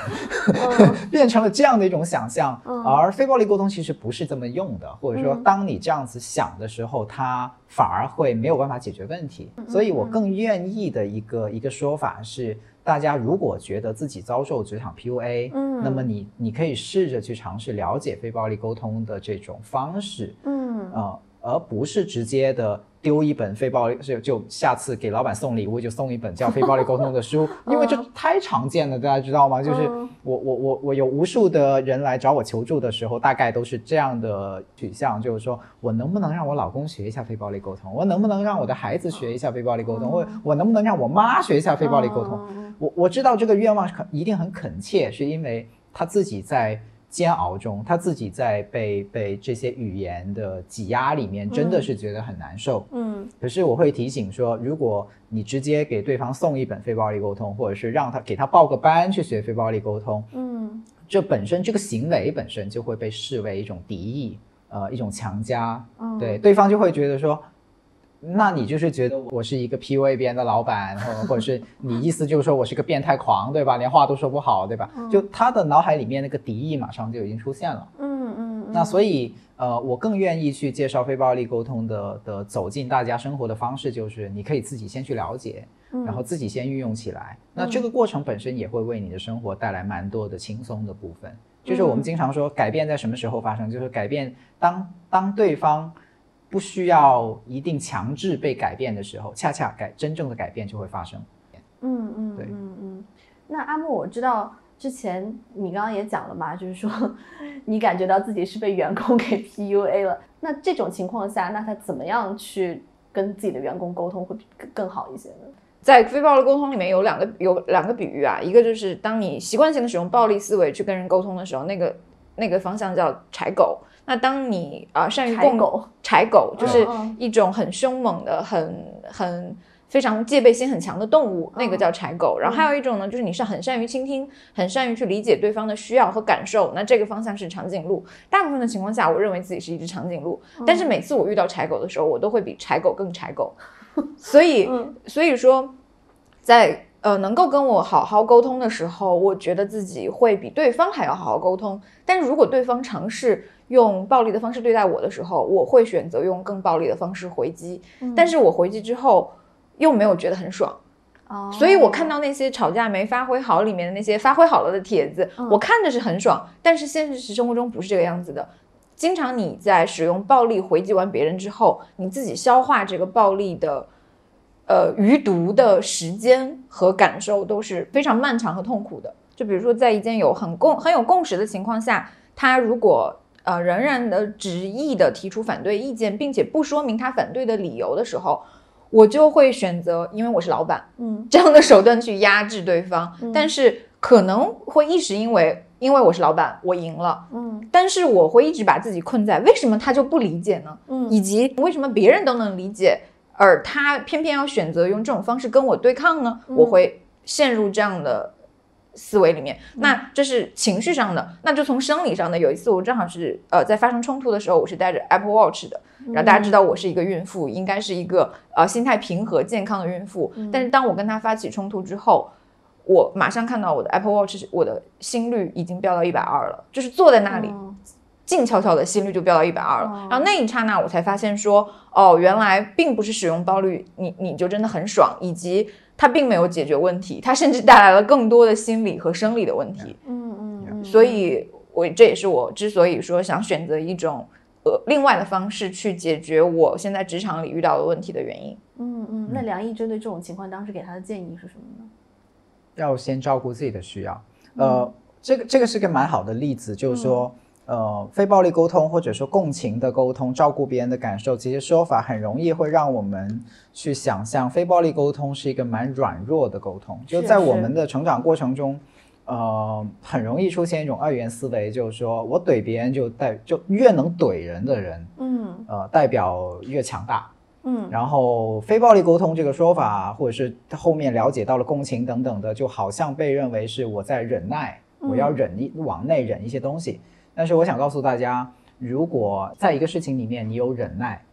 变成了这样的一种想象。而非暴力沟通其实不是这么用的，或者说当你这样子想的时候，它反而会没有办法解决问题。所以我更愿意的一个一个说法是，大家如果觉得自己遭受职场 PUA，嗯，那么你你可以试着去尝试了解非暴力沟通的这种方式，嗯，呃，而不是直接的。丢一本非暴力就就下次给老板送礼物就送一本叫 非暴力沟通的书，因为这太常见了，大家知道吗？就是我我我我有无数的人来找我求助的时候，大概都是这样的取向，就是说我能不能让我老公学一下非暴力沟通？我能不能让我的孩子学一下非暴力沟通？我我能不能让我妈学一下非暴力沟通？我我知道这个愿望肯一定很恳切，是因为他自己在。煎熬中，他自己在被被这些语言的挤压里面，真的是觉得很难受。嗯，可是我会提醒说，如果你直接给对方送一本非暴力沟通，或者是让他给他报个班去学非暴力沟通，嗯，这本身这个行为本身就会被视为一种敌意，呃，一种强加。嗯，对，对方就会觉得说。那你就是觉得我是一个 PUA 别人的老板，或者是你意思就是说我是个变态狂，对吧？连话都说不好，对吧？就他的脑海里面那个敌意马上就已经出现了。嗯嗯。那所以呃，我更愿意去介绍非暴力沟通的的走进大家生活的方式，就是你可以自己先去了解，然后自己先运用起来。那这个过程本身也会为你的生活带来蛮多的轻松的部分。就是我们经常说，改变在什么时候发生？就是改变当当对方。不需要一定强制被改变的时候，恰恰改真正的改变就会发生。嗯嗯，对，嗯嗯。那阿木，我知道之前你刚刚也讲了嘛，就是说你感觉到自己是被员工给 PUA 了。那这种情况下，那他怎么样去跟自己的员工沟通会更更好一些呢？在非暴力沟通里面有两个有两个比喻啊，一个就是当你习惯性的使用暴力思维去跟人沟通的时候，那个那个方向叫柴狗。那当你啊善于共狗，柴狗就是一种很凶猛的、很很非常戒备心很强的动物，那个叫柴狗。然后还有一种呢，就是你是很善于倾听，很善于去理解对方的需要和感受。那这个方向是长颈鹿。大部分的情况下，我认为自己是一只长颈鹿，但是每次我遇到柴狗的时候，我都会比柴狗更柴狗。所以，所以说，在呃能够跟我好好沟通的时候，我觉得自己会比对方还要好好沟通。但是如果对方尝试，用暴力的方式对待我的时候，我会选择用更暴力的方式回击。但是我回击之后，又没有觉得很爽。哦，所以我看到那些吵架没发挥好里面的那些发挥好了的帖子，我看着是很爽。但是现实生活中不是这个样子的。经常你在使用暴力回击完别人之后，你自己消化这个暴力的，呃余毒的时间和感受都是非常漫长和痛苦的。就比如说，在一件有很共很有共识的情况下，他如果呃，仍然的执意的提出反对意见，并且不说明他反对的理由的时候，我就会选择，因为我是老板，嗯，这样的手段去压制对方。但是可能会一时因为因为我是老板，我赢了，嗯，但是我会一直把自己困在为什么他就不理解呢？嗯，以及为什么别人都能理解，而他偏偏要选择用这种方式跟我对抗呢？我会陷入这样的。思维里面，那这是情绪上的，那就从生理上的。有一次我正好是呃在发生冲突的时候，我是带着 Apple Watch 的，然后大家知道我是一个孕妇，应该是一个呃心态平和健康的孕妇。但是当我跟他发起冲突之后，我马上看到我的 Apple Watch，我的心率已经飙到一百二了，就是坐在那里，静悄悄的心率就飙到一百二了。然后那一刹那，我才发现说，哦，原来并不是使用暴率，你你就真的很爽，以及它并没有解决问题，它甚至带来了更多的心理和生理的问题。嗯嗯嗯。所以，我这也是我之所以说想选择一种呃另外的方式去解决我现在职场里遇到的问题的原因。嗯嗯。那梁毅针对这种情况，当时给他的建议是什么呢？要先照顾自己的需要，呃，这个这个是个蛮好的例子，就是说，呃，非暴力沟通或者说共情的沟通，照顾别人的感受，这些说法很容易会让我们去想象非暴力沟通是一个蛮软弱的沟通，就在我们的成长过程中，呃，很容易出现一种二元思维，就是说我怼别人就代就越能怼人的人，嗯，呃，代表越强大。嗯，然后非暴力沟通这个说法，或者是后面了解到了共情等等的，就好像被认为是我在忍耐，我要忍一往内忍一些东西。但是我想告诉大家，如果在一个事情里面你有忍耐，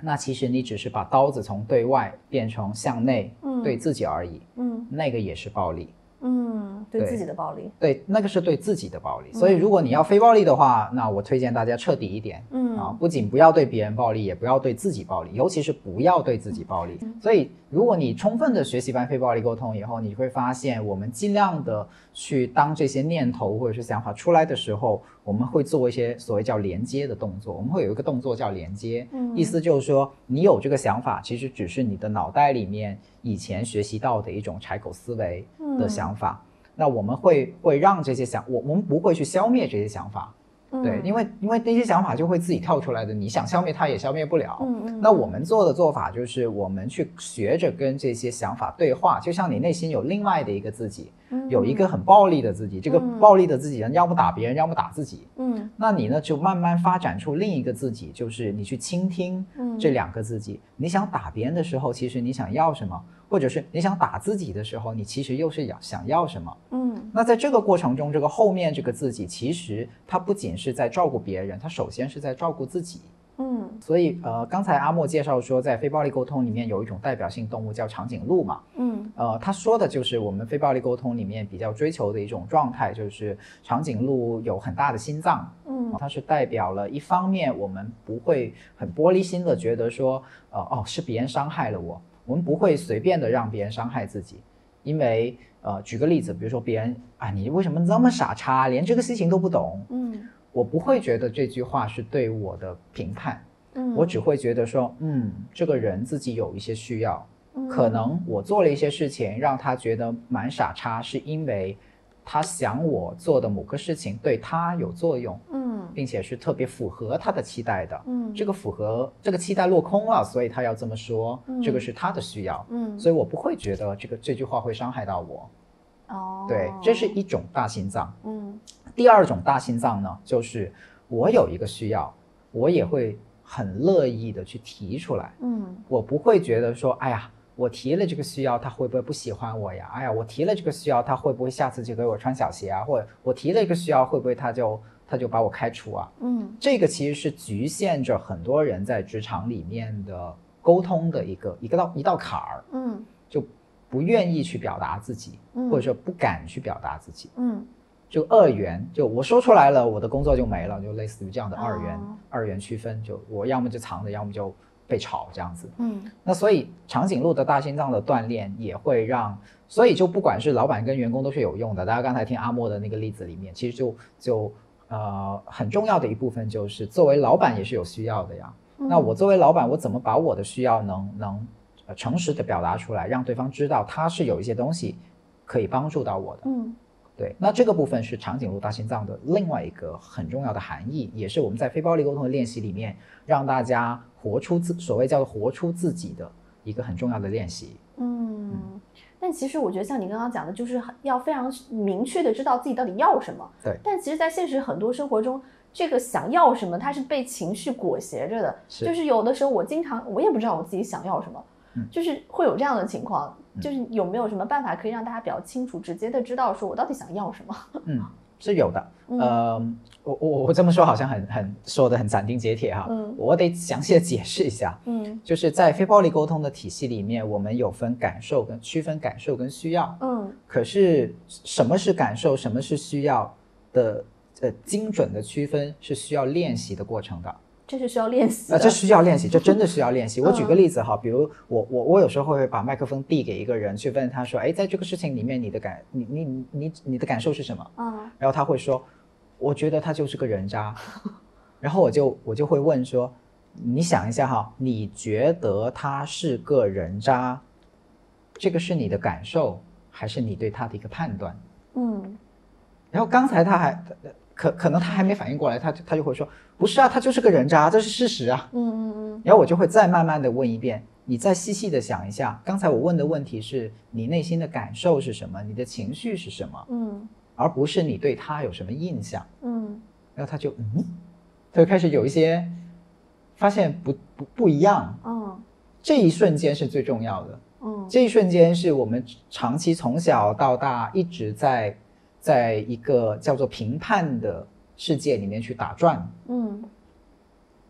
那其实你只是把刀子从对外变成向内，对自己而已。嗯，那个也是暴力。嗯，对自己的暴力，对那个是对自己的暴力。所以如果你要非暴力的话，那我推荐大家彻底一点。嗯啊，不仅不要对别人暴力，也不要对自己暴力，尤其是不要对自己暴力。所以如果你充分的学习完非暴力沟通以后，你会发现，我们尽量的去当这些念头或者是想法出来的时候，我们会做一些所谓叫连接的动作。我们会有一个动作叫连接，嗯意思就是说，你有这个想法，其实只是你的脑袋里面。以前学习到的一种柴狗思维的想法，那我们会会让这些想我我们不会去消灭这些想法，对，因为因为那些想法就会自己跳出来的，你想消灭它也消灭不了。嗯嗯。那我们做的做法就是我们去学着跟这些想法对话，就像你内心有另外的一个自己，有一个很暴力的自己，这个暴力的自己人要么打别人，要么打自己。嗯。那你呢就慢慢发展出另一个自己，就是你去倾听这两个自己。你想打别人的时候，其实你想要什么？或者是你想打自己的时候，你其实又是要想要什么？嗯，那在这个过程中，这个后面这个自己，其实他不仅是在照顾别人，他首先是在照顾自己。嗯，所以呃，刚才阿莫介绍说，在非暴力沟通里面有一种代表性动物叫长颈鹿嘛。嗯，呃，他说的就是我们非暴力沟通里面比较追求的一种状态，就是长颈鹿有很大的心脏。嗯，它是代表了一方面，我们不会很玻璃心的觉得说，呃，哦，是别人伤害了我。我们不会随便的让别人伤害自己，因为呃，举个例子，比如说别人啊，你为什么这么傻叉，连这个事情都不懂？嗯，我不会觉得这句话是对我的评判，嗯，我只会觉得说，嗯，这个人自己有一些需要，可能我做了一些事情让他觉得蛮傻叉，是因为。他想我做的某个事情对他有作用，嗯，并且是特别符合他的期待的，嗯，这个符合这个期待落空了，所以他要这么说，嗯。这个是他的需要，嗯，所以我不会觉得这个这句话会伤害到我，哦，对，这是一种大心脏，嗯，第二种大心脏呢，就是我有一个需要，我也会很乐意的去提出来，嗯，我不会觉得说，哎呀。我提了这个需要，他会不会不喜欢我呀？哎呀，我提了这个需要，他会不会下次就给我穿小鞋啊？或者我提了一个需要，会不会他就他就把我开除啊？嗯，这个其实是局限着很多人在职场里面的沟通的一个一个道一道坎儿。嗯，就不愿意去表达自己，或者说不敢去表达自己。嗯，就二元，就我说出来了，我的工作就没了，就类似于这样的二元二元区分，就我要么就藏着，要么就。被炒这样子，嗯，那所以长颈鹿的大心脏的锻炼也会让，所以就不管是老板跟员工都是有用的。大家刚才听阿莫的那个例子里面，其实就就呃很重要的一部分就是作为老板也是有需要的呀。那我作为老板，我怎么把我的需要能能诚实的表达出来，让对方知道他是有一些东西可以帮助到我的，嗯。对，那这个部分是长颈鹿大心脏的另外一个很重要的含义，也是我们在非暴力沟通的练习里面让大家活出自所谓叫做活出自己的一个很重要的练习。嗯，但其实我觉得像你刚刚讲的，就是要非常明确的知道自己到底要什么。对。但其实，在现实很多生活中，这个想要什么，它是被情绪裹挟着的。是。就是有的时候，我经常我也不知道我自己想要什么。就是会有这样的情况，就是有没有什么办法可以让大家比较清楚、直接的知道说我到底想要什么？嗯，是有的。嗯呃，我我我这么说好像很很说的很斩钉截铁哈，嗯我得详细的解释一下。嗯就是在非暴力沟通的体系里面，我们有分感受跟区分感受跟需要。嗯可是什么是感受，什么是需要的，呃，精准的区分是需要练习的过程的。这是需要练习啊，的。这需要练习，这真的需要练习。我举个嗯例子哈，比如我我我有时候会把麦克风递给一个人，去问他说，哎，在这个事情里面，你的感你你你你你的感受是什么？嗯然后他会说，我觉得他就是个人渣。然后我就我就会问说，你想一下哈，你觉得他是个人渣，这个是你的感受，还是你对他的一个判断？嗯然后刚才他还可可能他还没反应过来，他他就会说，不是啊，他就是个人渣，这是事实啊。嗯嗯嗯。然后我就会再慢慢的问一遍，你再细细的想一下，刚才我问的问题是你内心的感受是什么，你的情绪是什么，嗯。而不是你对他有什么印象。嗯。然后他就嗯，他就开始有一些发现不不不一样，嗯这一瞬间是最重要的。嗯这一瞬间是我们长期从小到大一直在在一个叫做评判的世界里面去打转，嗯。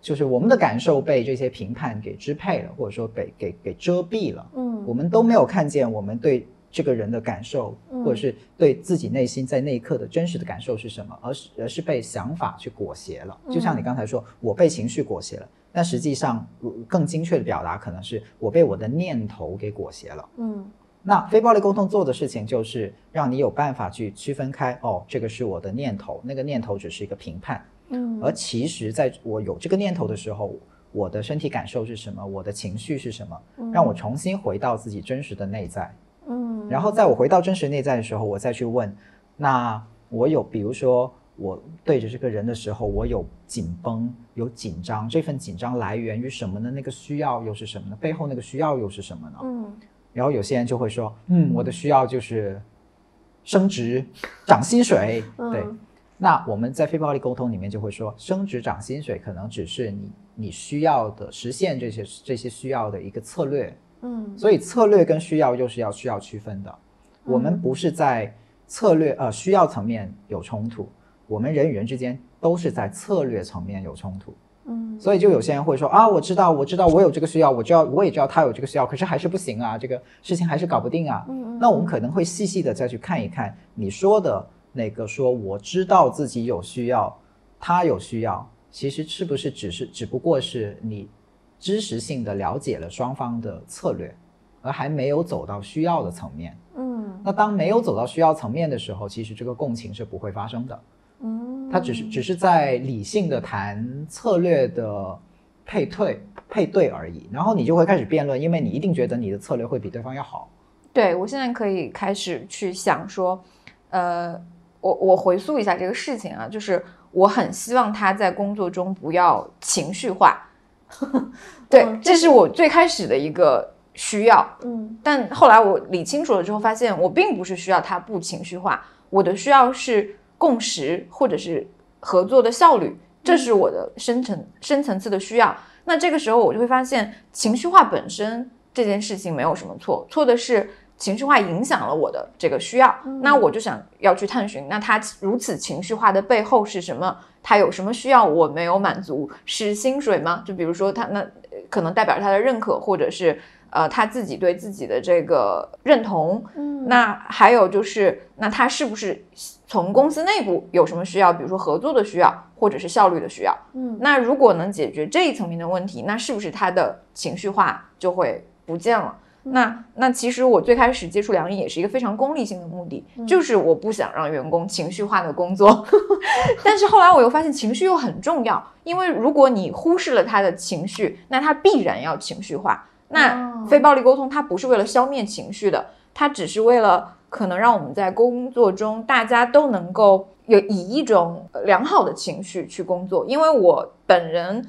就是我们的感受被这些评判给支配了，或者说被给给遮蔽了，嗯。我们都没有看见我们对这个人的感受，嗯。或者是对自己内心在那一刻的真实的感受是什么，而是而是被想法去裹挟了。就像你刚才说，我被情绪裹挟了，但实际上呃更精确的表达可能是我被我的念头给裹挟了。嗯那非暴力沟通做的事情就是让你有办法去区分开，哦，这个是我的念头，那个念头只是一个评判，嗯而其实在我有这个念头的时候，我的身体感受是什么，我的情绪是什么，让我重新回到自己真实的内在。嗯然后在我回到真实内在的时候，我再去问，那我有比如说我对着这个人的时候，我有紧绷，有紧张，这份紧张来源于什么呢？那个需要又是什么呢？背后那个需要又是什么呢？嗯然后有些人就会说，嗯，我的需要就是升职、涨薪水。对，嗯那我们在非暴力沟通里面就会说，升职、涨薪水可能只是你你需要的实现这些这些需要的一个策略。嗯所以策略跟需要又是要需要区分的。我们不是在策略呃需要层面有冲突，我们人与人之间都是在策略层面有冲突。嗯所以就有些人会说啊，我知道，我知道我有这个需要，我知道我也知道他有这个需要，可是还是不行啊，这个事情还是搞不定啊。嗯那我们可能会细细的再去看一看你说的那个说我知道自己有需要，他有需要，其实是不是只是只不过是你知识性的了解了双方的策略，而还没有走到需要的层面。嗯那当没有走到需要层面的时候，其实这个共情是不会发生的。嗯，它只是只是在理性的谈策略的配对配对而已，然后你就会开始辩论，因为你一定觉得你的策略会比对方要好。对我现在可以开始去想说，呃，我我回溯一下这个事情啊，就是我很希望他在工作中不要情绪化，对，嗯这是我最开始的一个需要。嗯但后来我理清楚了之后，发现我并不是需要他不情绪化，我的需要是共识或者是合作的效率，这是我的深层深层次的需要。那这个时候我就会发现，情绪化本身这件事情没有什么错，错的是情绪化影响了我的这个需要。那我就想要去探寻，那他如此情绪化的背后是什么？他有什么需要我没有满足？是薪水吗？就比如说他那呃可能代表他的认可，或者是呃他自己对自己的这个认同。嗯那还有就是，那他是不是从公司内部有什么需要，比如说合作的需要，或者是效率的需要？嗯那如果能解决这一层面的问题，那是不是他的情绪化就会不见了？那那其实我最开始接触梁毅也是一个非常功利性的目的，就是我不想让员工情绪化的工作。但是后来我又发现情绪又很重要，因为如果你忽视了他的情绪，那他必然要情绪化。那哦非暴力沟通它不是为了消灭情绪的，它只是为了可能让我们在工作中大家都能够有以一种呃良好的情绪去工作。因为我本人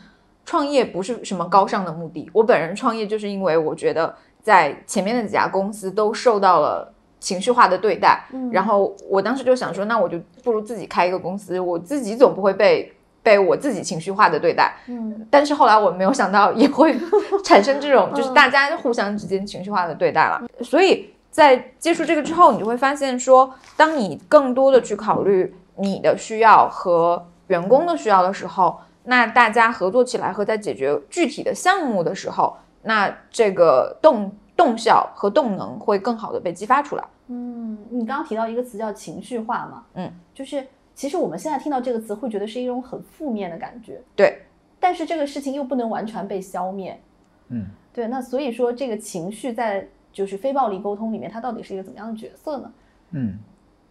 创业不是什么高尚的目的，我本人创业就是因为我觉得在前面的几家公司都受到了情绪化的对待，嗯然后我当时就想说，那我就不如自己开一个公司，我自己总不会被被我自己情绪化的对待。嗯但是后来我没有想到也会 产生这种，就是大家互相之间情绪化的对待了。所以在接触这个之后，你就会发现说，当你更多的去考虑你的需要和员工的需要的时候，那大家合作起来和在解决具体的项目的时候，那这个动动效和动能会更好的被激发出来。嗯，你刚刚提到一个词叫情绪化嘛，嗯，就是其实我们现在听到这个词会觉得是一种很负面的感觉，对，但是这个事情又不能完全被消灭，嗯，对，那所以说这个情绪在就是非暴力沟通里面，它到底是一个怎么样的角色呢？嗯，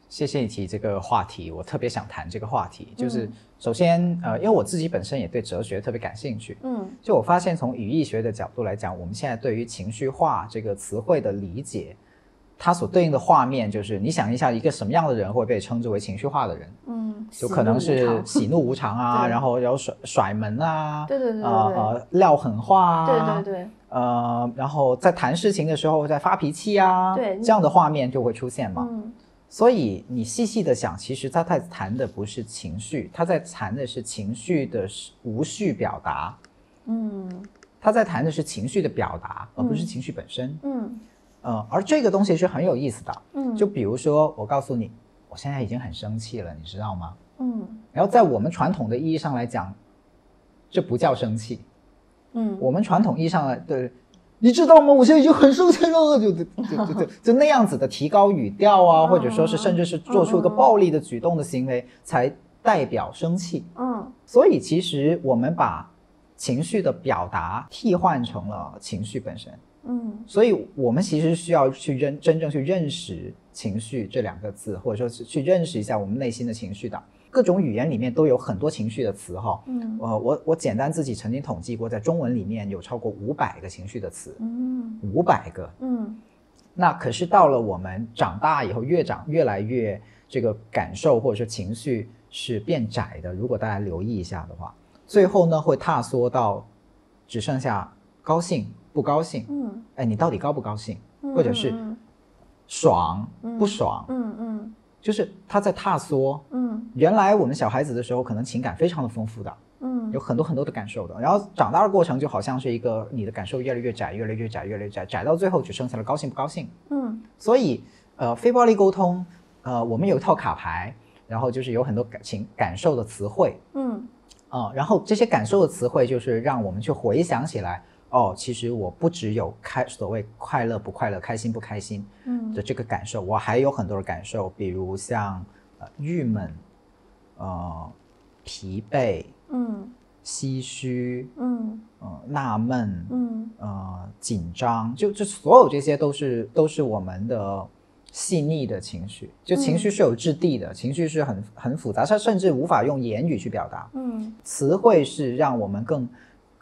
谢谢你提这个话题，我特别想谈这个话题。就是嗯首先，呃，因为我自己本身也对哲学特别感兴趣，嗯就我发现从语义学的角度来讲，我们现在对于情绪化这个词汇的理解，它所对应的画面就是，你想一下，一个什么样的人会被称之为情绪化的人？嗯，就可能是喜怒无常啊，然后有甩甩门啊，对对对对呃呃撂狠话啊，对对对，呃，然后在谈事情的时候在发脾气啊，对这样的画面就会出现嘛。嗯所以你细细的想，其实他在谈的不是情绪，他在谈的是情绪的无序表达，嗯他在谈的是情绪的表达，而不是嗯情绪本身。嗯呃，而这个东西是很有意思的。嗯，就比如说，我告诉你，我现在已经很生气了，你知道吗？嗯然后在我们传统的意义上来讲，这不叫生气。嗯，我们传统意义上的对，你知道吗？我现在已经很生气了，就就就就就就那样子的提高语调啊，或者说是甚至是做出一个暴力的举动的行为，才代表生气。嗯所以其实我们把情绪的表达替换成了情绪本身。嗯所以我们其实需要去认真正去认识情绪这两个字，或者说是去认识一下我们内心的情绪的。各种语言里面都有很多情绪的词哈。嗯呃，我我简单自己曾经统计过，在中文里面有超过五百个情绪的词，嗯五百个。嗯那可是到了我们长大以后，越长越来越这个感受或者说情绪是变窄的。如果大家留意一下的话，最后呢会踏缩到只剩下高兴、不高兴。嗯，哎，你到底高不高兴？嗯或者是嗯爽嗯不爽？嗯嗯就是他在踏缩。嗯原来我们小孩子的时候，可能情感非常的丰富的，嗯有很多很多的感受的。然后长大的过程就好像是一个你的感受越来越窄，越来越窄，越来越窄，窄到最后只剩下了高兴不高兴。嗯所以，呃，非暴力沟通，呃，我们有一套卡牌，然后就是有很多感情感受的词汇嗯啊、然后这些感受的词汇就是让我们去回想起来，哦，其实我不只有开所谓快乐不快乐、开心不开心嗯。的这个感受，我还有很多的感受，比如像呃郁闷，呃疲惫、嗯。唏嘘，嗯呃纳闷，嗯呃紧张，就就所有这些都是都是我们的细腻的情绪，就情绪是有质地的，情绪是很很复杂，它甚至无法用言语去表达，嗯。词汇是让我们更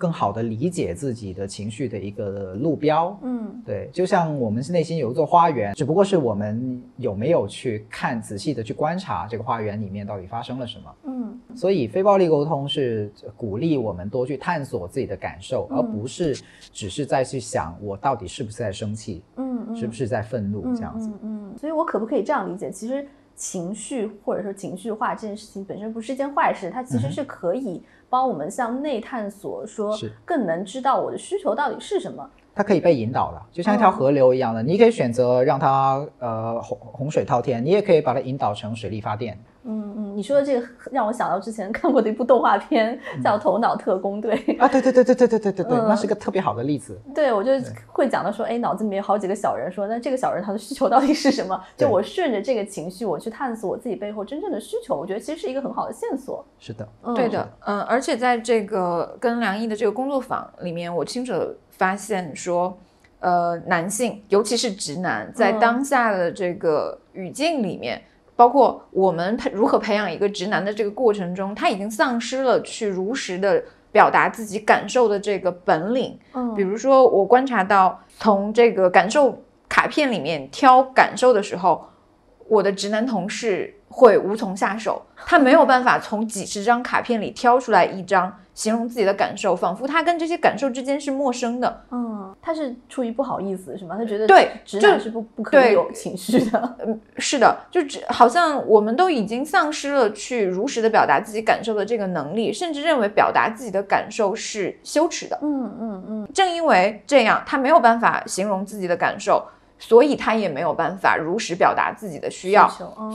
更好的理解自己的情绪的一个路标。嗯对，就像我们内心有一座花园，只不过是我们有没有去看仔细的去观察这个花园里面到底发生了什么。嗯所以非暴力沟通是鼓励我们多去探索自己的感受，嗯而不是只是在去想我到底是不是在生气，嗯，是不是在愤怒这样子。嗯嗯，所以我可不可以这样理解？其实情绪或者说情绪化这件事情本身不是一件坏事，它其实是可以帮我们向内探索，说更能知道我的需求到底是什么。它可以被引导的，就像一条河流一样的，你可以选择让它呃洪洪水滔天，你也可以把它引导成水力发电。嗯嗯，你说的这个让我想到之前看过的一部动画片，叫《头脑特工队》。啊，对对对对对对对对对，嗯那是个特别好的例子。对，我就会讲到说，哎，脑子里面有好几个小人，说那这个小人他的需求到底是什么？就我顺着这个情绪，我去探索我自己背后真正的需求，我觉得其实是一个很好的线索。是的，嗯、对的，嗯，而且在这个跟梁毅的这个工作坊里面，我清楚地发现说，呃，男性，尤其是直男，在嗯当下的这个语境里面，包括我们培如何培养一个直男的这个过程中，他已经丧失了去如实的表达自己感受的这个本领。嗯，比如说，我观察到从这个感受卡片里面挑感受的时候，我的直男同事会无从下手，他没有办法从几十张卡片里挑出来一张形容自己的感受，仿佛他跟这些感受之间是陌生的。嗯，他是出于不好意思是吗？他觉得对就直男是不不可以对有情绪的。嗯是的，就只好像我们都已经丧失了去如实的表达自己感受的这个能力，甚至认为表达自己的感受是羞耻的。嗯嗯嗯正因为这样，他没有办法形容自己的感受，所以他也没有办法如实表达自己的需要，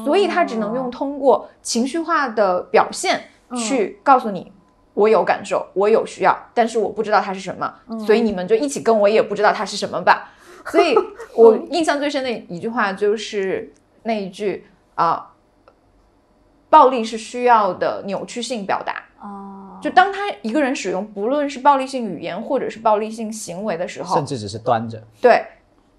所以他只能用通过情绪化的表现嗯去告诉你。我有感受，我有需要，但是我不知道它是什么，嗯所以你们就一起跟我也不知道它是什么吧。所以 我印象最深的一句话就是那一句啊、暴力是需要的扭曲性表达。哦，就当他一个人使用不论是暴力性语言或者是暴力性行为的时候甚，至只是端着。对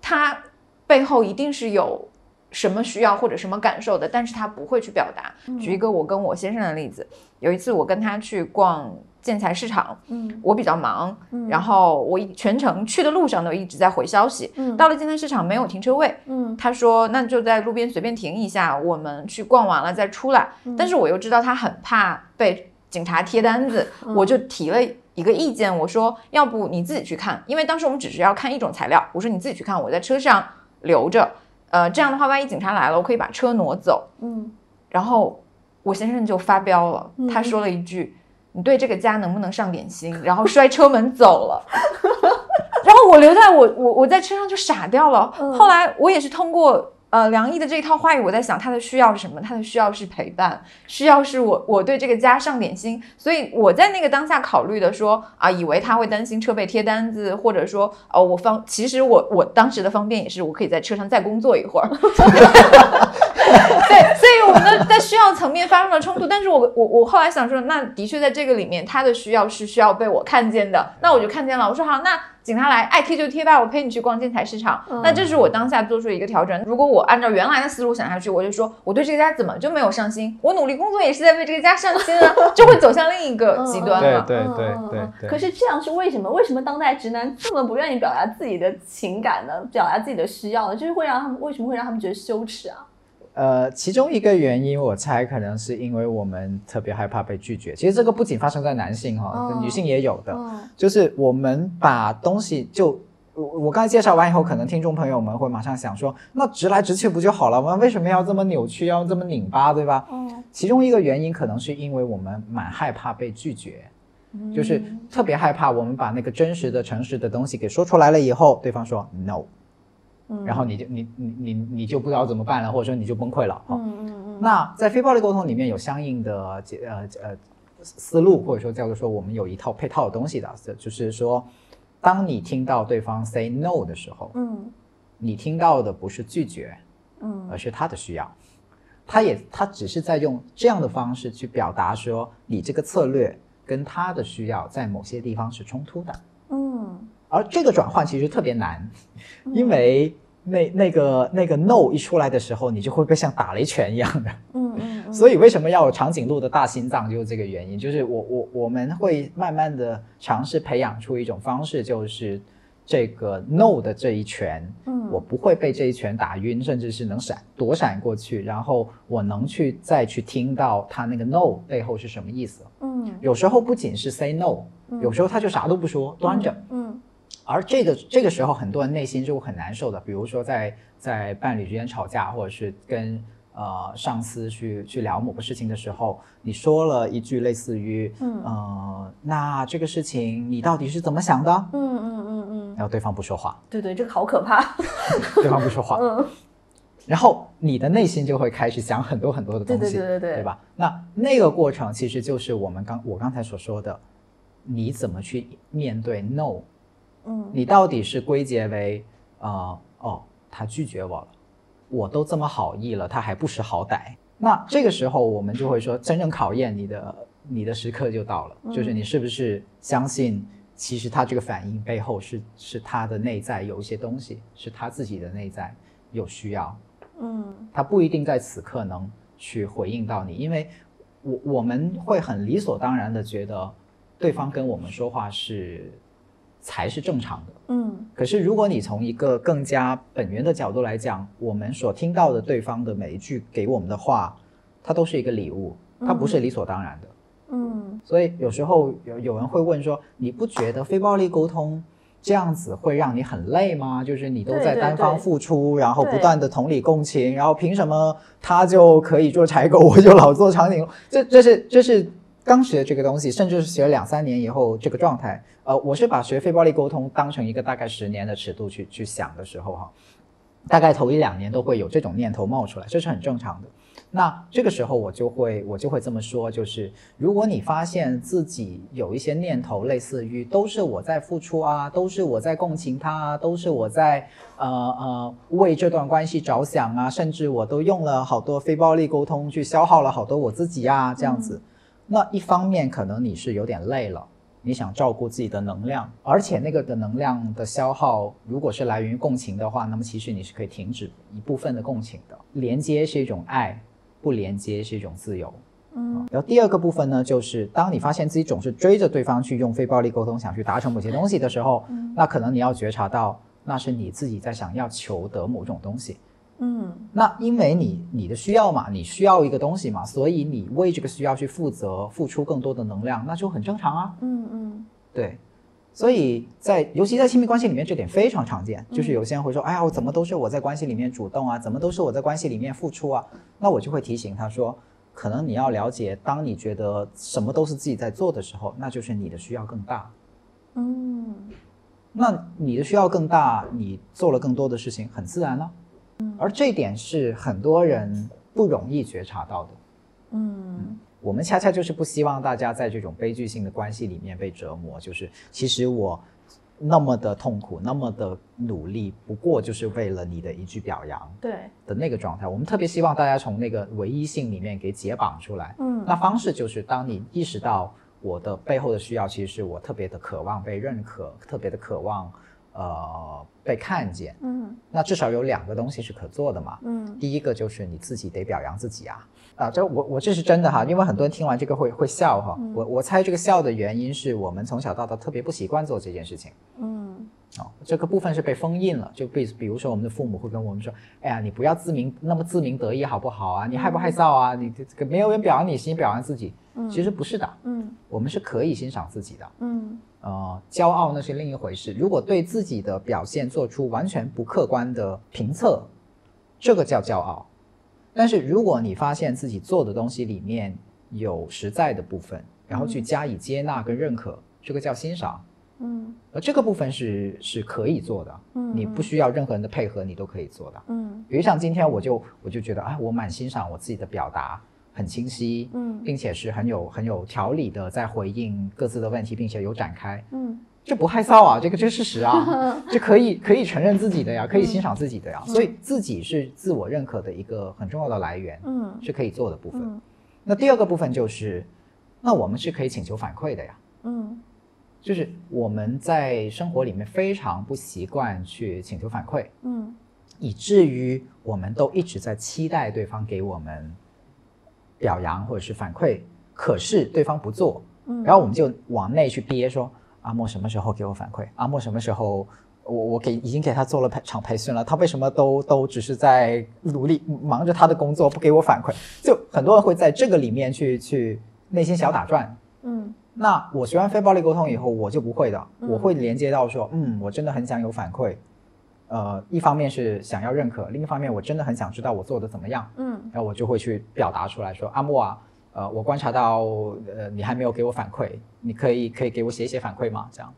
他背后一定是有什么需要或者什么感受的，但是他不会去表达。举一个我跟我先生的例子，有一次我跟他去逛建材市场，嗯。我比较忙，然后我全程去的路上都一直在回消息。嗯。到了建材市场没有停车位，嗯。他说那就在路边随便停一下，我们去逛完了再出来。嗯。但是我又知道他很怕被警察贴单子，嗯。我就提了一个意见，我说要不你自己去看，因为当时我们只是要看一种材料，我说你自己去看，我在车上留着，呃，这样的话万一警察来了，我可以把车挪走。嗯然后我先生就发飙了，嗯他说了一句：“你对这个家能不能上点心？” 然后摔车门走了。然后我留在我我我在车上就傻掉了。嗯后来我也是通过呃梁毅的这一套话语，我在想他的需要是什么？他的需要是陪伴，需要是我我对这个家上点心。所以我在那个当下考虑的说啊，以为他会担心车被贴单子，或者说哦我方其实我我当时的方便也是我可以在车上再工作一会儿。对，所以我们的在需要层面发生了冲突，但是我我我后来想说，那的确在这个里面，他的需要是需要被我看见的，那我就看见了。我说好，那警察来，爱贴就贴吧，我陪你去逛建材市场。嗯那这是我当下做出一个调整。如果我按照原来的思路想下去，我就说我对这个家怎么就没有上心？我努力工作也是在为这个家上心啊，就会走向另一个极端了。对嗯嗯对嗯对可是这样是为什么？为什么当代直男这么不愿意表达自己的情感呢？表达自己的需要呢？就是会让他们为什么会让他们觉得羞耻啊？呃，其中一个原因，我猜可能是因为我们特别害怕被拒绝。其实这个不仅发生在男性哈、哦女性也有的，嗯就是我们把东西就。我我刚才介绍完以后，可能听众朋友们会马上想说，那直来直去不就好了吗？为什么要这么扭曲，要这么拧巴，对吧？嗯，其中一个原因可能是因为我们蛮害怕被拒绝，嗯就是特别害怕我们把那个真实的、诚实的东西给说出来了以后，对方说 no，嗯然后你就你你你你就不知道怎么办了，或者说你就崩溃了。哈、嗯嗯嗯，那在非暴力沟通里面有相应的解呃呃思路，或者说叫做说我们有一套配套的东西的，就是说，当你听到对方 say no 的时候，嗯你听到的不是拒绝，嗯而是他的需要。他也他只是在用这样的方式去表达说，你这个策略跟他的需要在某些地方是冲突的。嗯而这个转换其实特别难，因为那那个那个 no 一出来的时候，你就会被像打了一拳一样的。嗯嗯，所以为什么要有长颈鹿的大心脏，就是这个原因。就是我我我们会慢慢的尝试培养出一种方式，就是这个 no 的这一拳，嗯我不会被这一拳打晕，甚至是能闪躲闪过去，然后我能去再去听到他那个 no 背后是什么意思。嗯有时候不仅是 say no，有时候他就啥都不说，端着。嗯而这个这个时候，很多人内心就会很难受的。比如说在在伴侣之间吵架，或者是跟呃上司去去聊某个事情的时候，你说了一句类似于嗯呃，那这个事情你到底是怎么想的？嗯嗯嗯嗯，然后对方不说话，对对，这个好可怕。对方不说话，嗯然后你的内心就会开始想很多很多的东西，对对对对对吧？那那个过程其实就是我们刚我刚才所说的，你怎么去面对 no。嗯。你到底是归结为呃哦，他拒绝我了，我都这么好意了，他还不识好歹。那这个时候我们就会说，真正考验你的你的时刻就到了，就是你是不是相信，其实他这个反应背后是是他的内在有一些东西，是他自己的内在有需要，嗯。他不一定在此刻能去回应到你，因为我我们会很理所当然的觉得对方跟我们说话是才是正常的。嗯可是如果你从一个更加本源的角度来讲，我们所听到的对方的每一句给我们的话，它都是一个礼物，它不是理所当然的。嗯所以有时候有有人会问说，你不觉得非暴力沟通这样子会让你很累吗？就是你都在单方对付出，然后不断的同理共情，然后凭什么他就可以做柴狗，我就老做长颈鹿？这这是这是刚学这个东西，甚至是学了两三年以后这个状态。呃，我是把学非暴力沟通当成一个大概十年的尺度去去想的时候哈。大概头一两年都会有这种念头冒出来，这是很正常的。那这个时候我就会我就会这么说，就是如果你发现自己有一些念头，类似于都是我在付出啊，都是我在共情他啊，都是我在呃呃为这段关系着想啊，甚至我都用了好多非暴力沟通去消耗了好多我自己啊，这样子。那一方面可能你是有点累了，你想照顾自己的能量，而且那个的能量的消耗，如果是来源于共情的话，那么其实你是可以停止一部分的共情的。连接是一种爱。不连接是一种自由，嗯，然后第二个部分呢，就是当你发现自己总是追着对方去用非暴力沟通，想去达成某些东西的时候，那可能你要觉察到，那是你自己在想要求得某种东西，嗯，那因为你你的需要嘛，你需要一个东西嘛，所以你为这个需要去负责，付出更多的能量，那就很正常啊，嗯嗯，对。所以在尤其在亲密关系里面，这点非常常见。就是有些人会说：“哎呀，我怎么都是我在关系里面主动啊？怎么都是我在关系里面付出啊？”那我就会提醒他说：“可能你要了解，当你觉得什么都是自己在做的时候，那就是你的需要更大。嗯，那你的需要更大，你做了更多的事情，很自然了。嗯，而这点是很多人不容易觉察到的。嗯。我们恰恰就是不希望大家在这种悲剧性的关系里面被折磨。就是其实我那么的痛苦，那么的努力，不过就是为了你的一句表扬，对的那个状态。我们特别希望大家从那个唯一性里面给解绑出来。嗯，那方式就是当你意识到我的背后的需要，其实是我特别的渴望被认可，特别的渴望。呃，被看见，嗯，那至少有两个东西是可做的嘛，嗯，第一个就是你自己得表扬自己啊，啊，这我我这是真的哈，因为很多人听完这个会会笑哈，我我猜这个笑的原因是我们从小到大特别不习惯做这件事情，嗯，哦，这个部分是被封印了，就比比如说我们的父母会跟我们说，哎呀，你不要自鸣那么自鸣得意好不好啊，你害不害臊啊，你这个没有人表扬你，先表扬自己，嗯，其实不是的，嗯，我们是可以欣赏自己的，嗯。呃，骄傲那是另一回事。如果对自己的表现做出完全不客观的评测，这个叫骄傲。但是如果你发现自己做的东西里面有实在的部分，然后去加以接纳跟认可，这个叫欣赏。嗯，而这个部分是是可以做的。嗯，你不需要任何人的配合，你都可以做的。嗯，比如像今天我就我就觉得啊，我蛮欣赏我自己的表达。很清晰，嗯，并且是很有很有条理的在回应各自的问题，并且有展开，嗯，这不害臊啊，这个这是事实啊，这可以可以承认自己的呀，可以欣赏自己的呀，所以自己是自我认可的一个很重要的来源，嗯，是可以做的部分。那第二个部分就是，那我们是可以请求反馈的呀，嗯，就是我们在生活里面非常不习惯去请求反馈，嗯，以至于我们都一直在期待对方给我们。表扬或者是反馈，可是对方不做，嗯，然后我们就往内去憋，说阿莫什么时候给我反馈？阿莫什么时候我我给已经给他做了培场培训了，他为什么都都只是在努力忙着他的工作，不给我反馈？就很多人会在这个里面去去内心小打转，嗯，那我学完非暴力沟通以后，我就不会的，我会连接到说，嗯，我真的很想有反馈。呃，一方面是想要认可，另一方面我真的很想知道我做的怎么样，嗯，然后我就会去表达出来说，阿莫啊，呃，我观察到，呃，你还没有给我反馈，你可以可以给我写一写反馈吗？这样。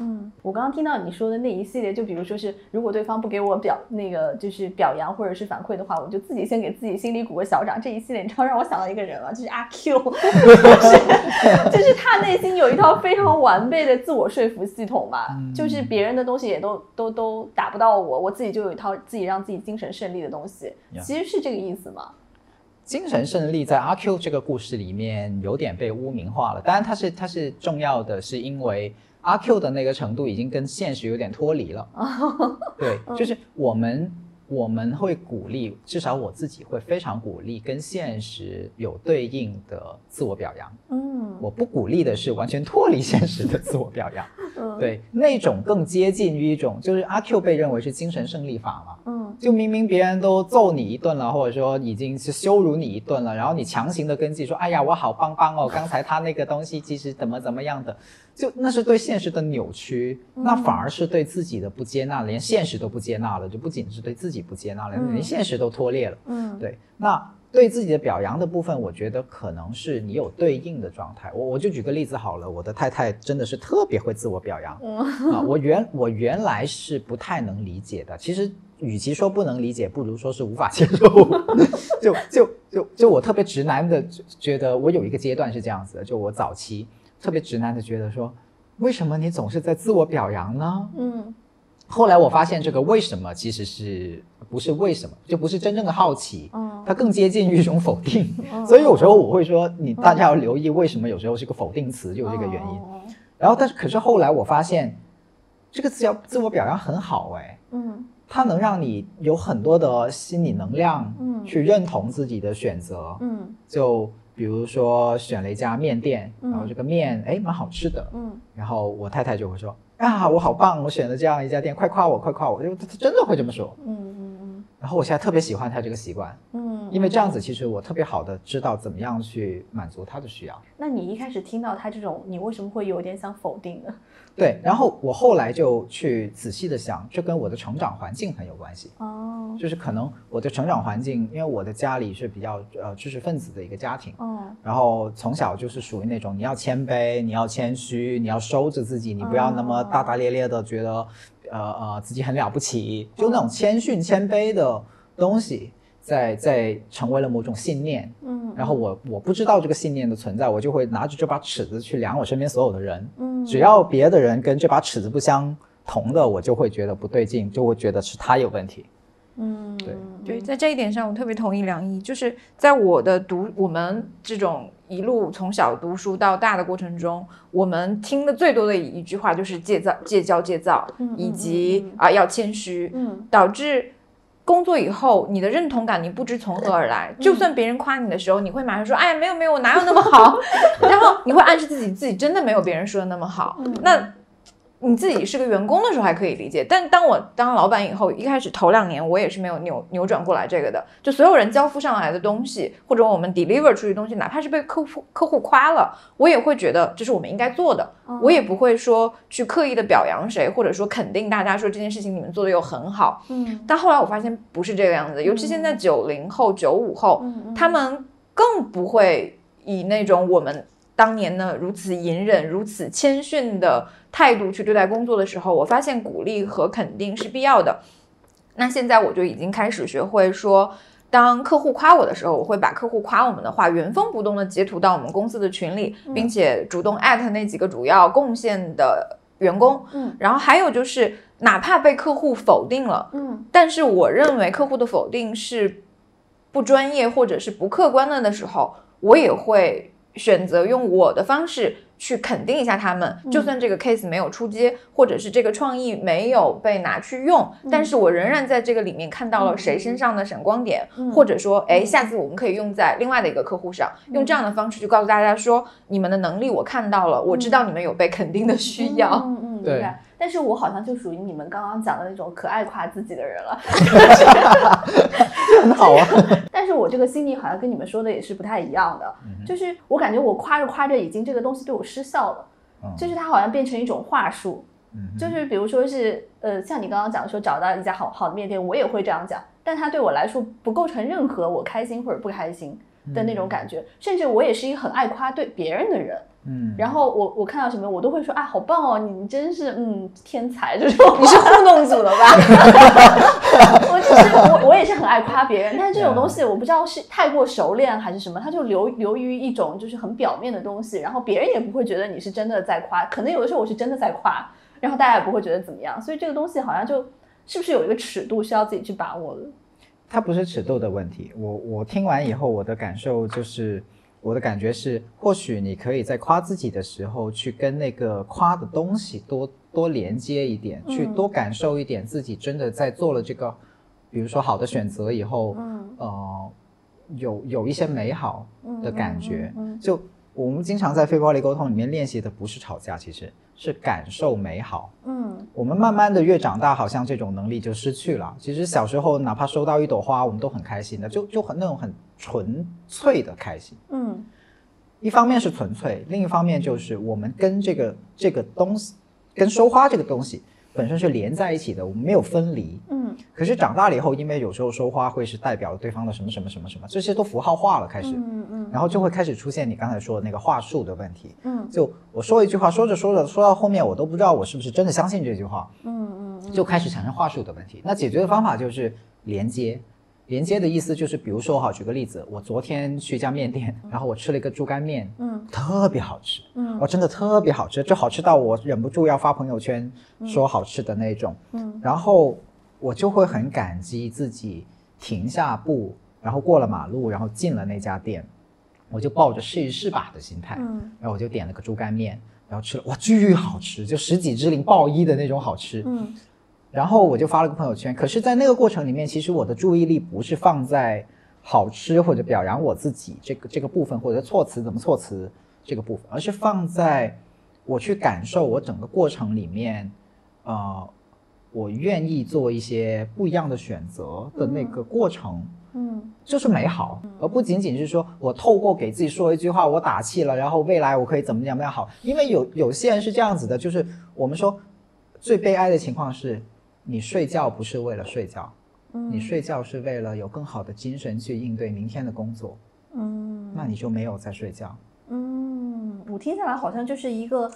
嗯，我刚刚听到你说的那一系列，就比如说是，如果对方不给我表那个就是表扬或者是反馈的话，我就自己先给自己心里鼓个小掌。这一系列，你知道让我想到一个人了，就是阿 Q，就是 就是他内心有一套非常完备的自我说服系统嘛，就是别人的东西也都都都打不到我，我自己就有一套自己让自己精神胜利的东西，其实是这个意思吗？精神胜利在阿 Q 这个故事里面有点被污名化了，当然他是他是重要的，是因为。阿 Q 的那个程度已经跟现实有点脱离了，对，就是我们我们会鼓励，至少我自己会非常鼓励跟现实有对应的自我表扬。嗯，我不鼓励的是完全脱离现实的自我表扬。嗯，对，那种更接近于一种，就是阿 Q 被认为是精神胜利法嘛。嗯，就明明别人都揍你一顿了，或者说已经是羞辱你一顿了，然后你强行的跟自己说，哎呀，我好棒棒哦，刚才他那个东西其实怎么怎么样的。就那是对现实的扭曲，那反而是对自己的不接纳，连现实都不接纳了，就不仅是对自己不接纳了，连现实都脱裂了。嗯，对。那对自己的表扬的部分，我觉得可能是你有对应的状态。我我就举个例子好了，我的太太真的是特别会自我表扬啊。我原我原来是不太能理解的，其实与其说不能理解，不如说是无法接受。就就就就我特别直男的觉得，我有一个阶段是这样子的，就我早期特别直男的觉得说，为什么你总是在自我表扬呢？嗯。后来我发现这个为什么其实是不是为什么，就不是真正的好奇，嗯，它更接近于一种否定，所以有时候我会说，你大家要留意为什么有时候是个否定词，就这个原因。然后，但是可是后来我发现，这个字叫自我表扬很好哎，嗯，它能让你有很多的心理能量，嗯，去认同自己的选择，嗯，就比如说选了一家面店，然后这个面哎蛮好吃的，嗯，然后我太太就会说。啊，我好棒！我选了这样一家店，快夸我，快夸我！就他他真的会这么说。嗯嗯嗯。然后我现在特别喜欢他这个习惯。嗯。因为这样子，其实我特别好的知道怎么样去满足他的需要。那你一开始听到他这种，你为什么会有点想否定呢？对，然后我后来就去仔细的想，这跟我的成长环境很有关系。哦，就是可能我的成长环境，因为我的家里是比较呃知识分子的一个家庭。哦，然后从小就是属于那种你要谦卑，你要谦虚，你要收着自己，你不要那么大大咧咧的觉得，呃呃自己很了不起，就那种谦逊谦卑的东西。在在成为了某种信念，嗯，然后我我不知道这个信念的存在，我就会拿着这把尺子去量我身边所有的人，嗯，只要别的人跟这把尺子不相同的，我就会觉得不对劲，就会觉得是他有问题，嗯，对。对，在这一点上我特别同意梁毅，就是在我的读我们这种一路从小读书到大的过程中，我们听的最多的一句话就是戒躁戒骄戒躁，以及啊要谦虚，嗯，导致。工作以后，你的认同感你不知从何而来。就算别人夸你的时候，你会马上说：“哎呀，没有没有，我哪有那么好。”然后你会暗示自己，自己真的没有别人说的那么好。那。你自己是个员工的时候还可以理解，但当我当老板以后，一开始头两年我也是没有扭扭转过来这个的。就所有人交付上来的东西，或者我们 deliver 出去东西，哪怕是被客户客户夸了，我也会觉得这是我们应该做的。我也不会说去刻意的表扬谁，或者说肯定大家说这件事情你们做的又很好。嗯。但后来我发现不是这个样子，尤其现在九零后、九五后，他们更不会以那种我们。当年呢，如此隐忍、如此谦逊的态度去对待工作的时候，我发现鼓励和肯定是必要的。那现在我就已经开始学会说，当客户夸我的时候，我会把客户夸我们的话原封不动的截图到我们公司的群里，并且主动艾特那几个主要贡献的员工。嗯，然后还有就是，哪怕被客户否定了，嗯，但是我认为客户的否定是不专业或者是不客观的的时候，我也会。选择用我的方式去肯定一下他们，就算这个 case 没有出街，或者是这个创意没有被拿去用，但是我仍然在这个里面看到了谁身上的闪光点，或者说，哎，下次我们可以用在另外的一个客户上，用这样的方式去告诉大家说，你们的能力我看到了，我知道你们有被肯定的需要。嗯嗯，对。但是我好像就属于你们刚刚讲的那种可爱夸自己的人了，很好啊。但是我这个心理好像跟你们说的也是不太一样的，就是我感觉我夸着夸着，已经这个东西对我失效了，就是它好像变成一种话术，就是比如说是呃，像你刚刚讲说找到一家好好的面店，我也会这样讲，但它对我来说不构成任何我开心或者不开心的那种感觉，甚至我也是一个很爱夸对别人的人。嗯，然后我我看到什么我都会说啊，好棒哦，你真是嗯天才这种。你是糊弄组的吧？我只是我我也是很爱夸别人，但是这种东西我不知道是太过熟练还是什么，它就流流于一种就是很表面的东西，然后别人也不会觉得你是真的在夸，可能有的时候我是真的在夸，然后大家也不会觉得怎么样，所以这个东西好像就是不是有一个尺度需要自己去把握的？它不是尺度的问题，我我听完以后我的感受就是。我的感觉是，或许你可以在夸自己的时候，去跟那个夸的东西多多连接一点，去多感受一点自己真的在做了这个，比如说好的选择以后，嗯，呃，有有一些美好的感觉。就我们经常在非暴力沟通里面练习的不是吵架，其实是感受美好。嗯，我们慢慢的越长大，好像这种能力就失去了。其实小时候哪怕收到一朵花，我们都很开心的，就就很那种很。纯粹的开心，嗯，一方面是纯粹，另一方面就是我们跟这个这个东西，跟收花这个东西本身是连在一起的，我们没有分离，嗯，嗯可是长大了以后，因为有时候说话会是代表对方的什么什么什么什么，这些都符号化了，开始，嗯嗯然后就会开始出现你刚才说的那个话术的问题。嗯就我说一句话，说着说着，说到后面我都不知道我是不是真的相信这句话，嗯嗯就开始产生话术的问题。那解决的方法就是连接。连接的意思就是，比如说哈，举个例子，我昨天去一家面店，然后我吃了一个猪肝面，嗯特别好吃，嗯哇，真的特别好吃，就好吃到我忍不住要发朋友圈说好吃的那种。嗯然后我就会很感激自己停下步，然后过了马路，然后进了那家店，我就抱着试一试吧的心态，嗯然后我就点了个猪肝面，然后吃了，哇，巨好吃，就十几只零爆一的那种好吃。嗯然后我就发了个朋友圈，可是，在那个过程里面，其实我的注意力不是放在好吃或者表扬我自己这个这个部分，或者措辞怎么措辞这个部分，而是放在我去感受我整个过程里面，呃，我愿意做一些不一样的选择的那个过程。嗯就是美好，而不仅仅是说我透过给自己说一句话，我打气了，然后未来我可以怎么怎么样好。因为有有些人是这样子的，就是我们说最悲哀的情况是，你睡觉不是为了睡觉，嗯你睡觉是为了有更好的精神去应对明天的工作，嗯那你就没有在睡觉。嗯，我听下来好像就是一个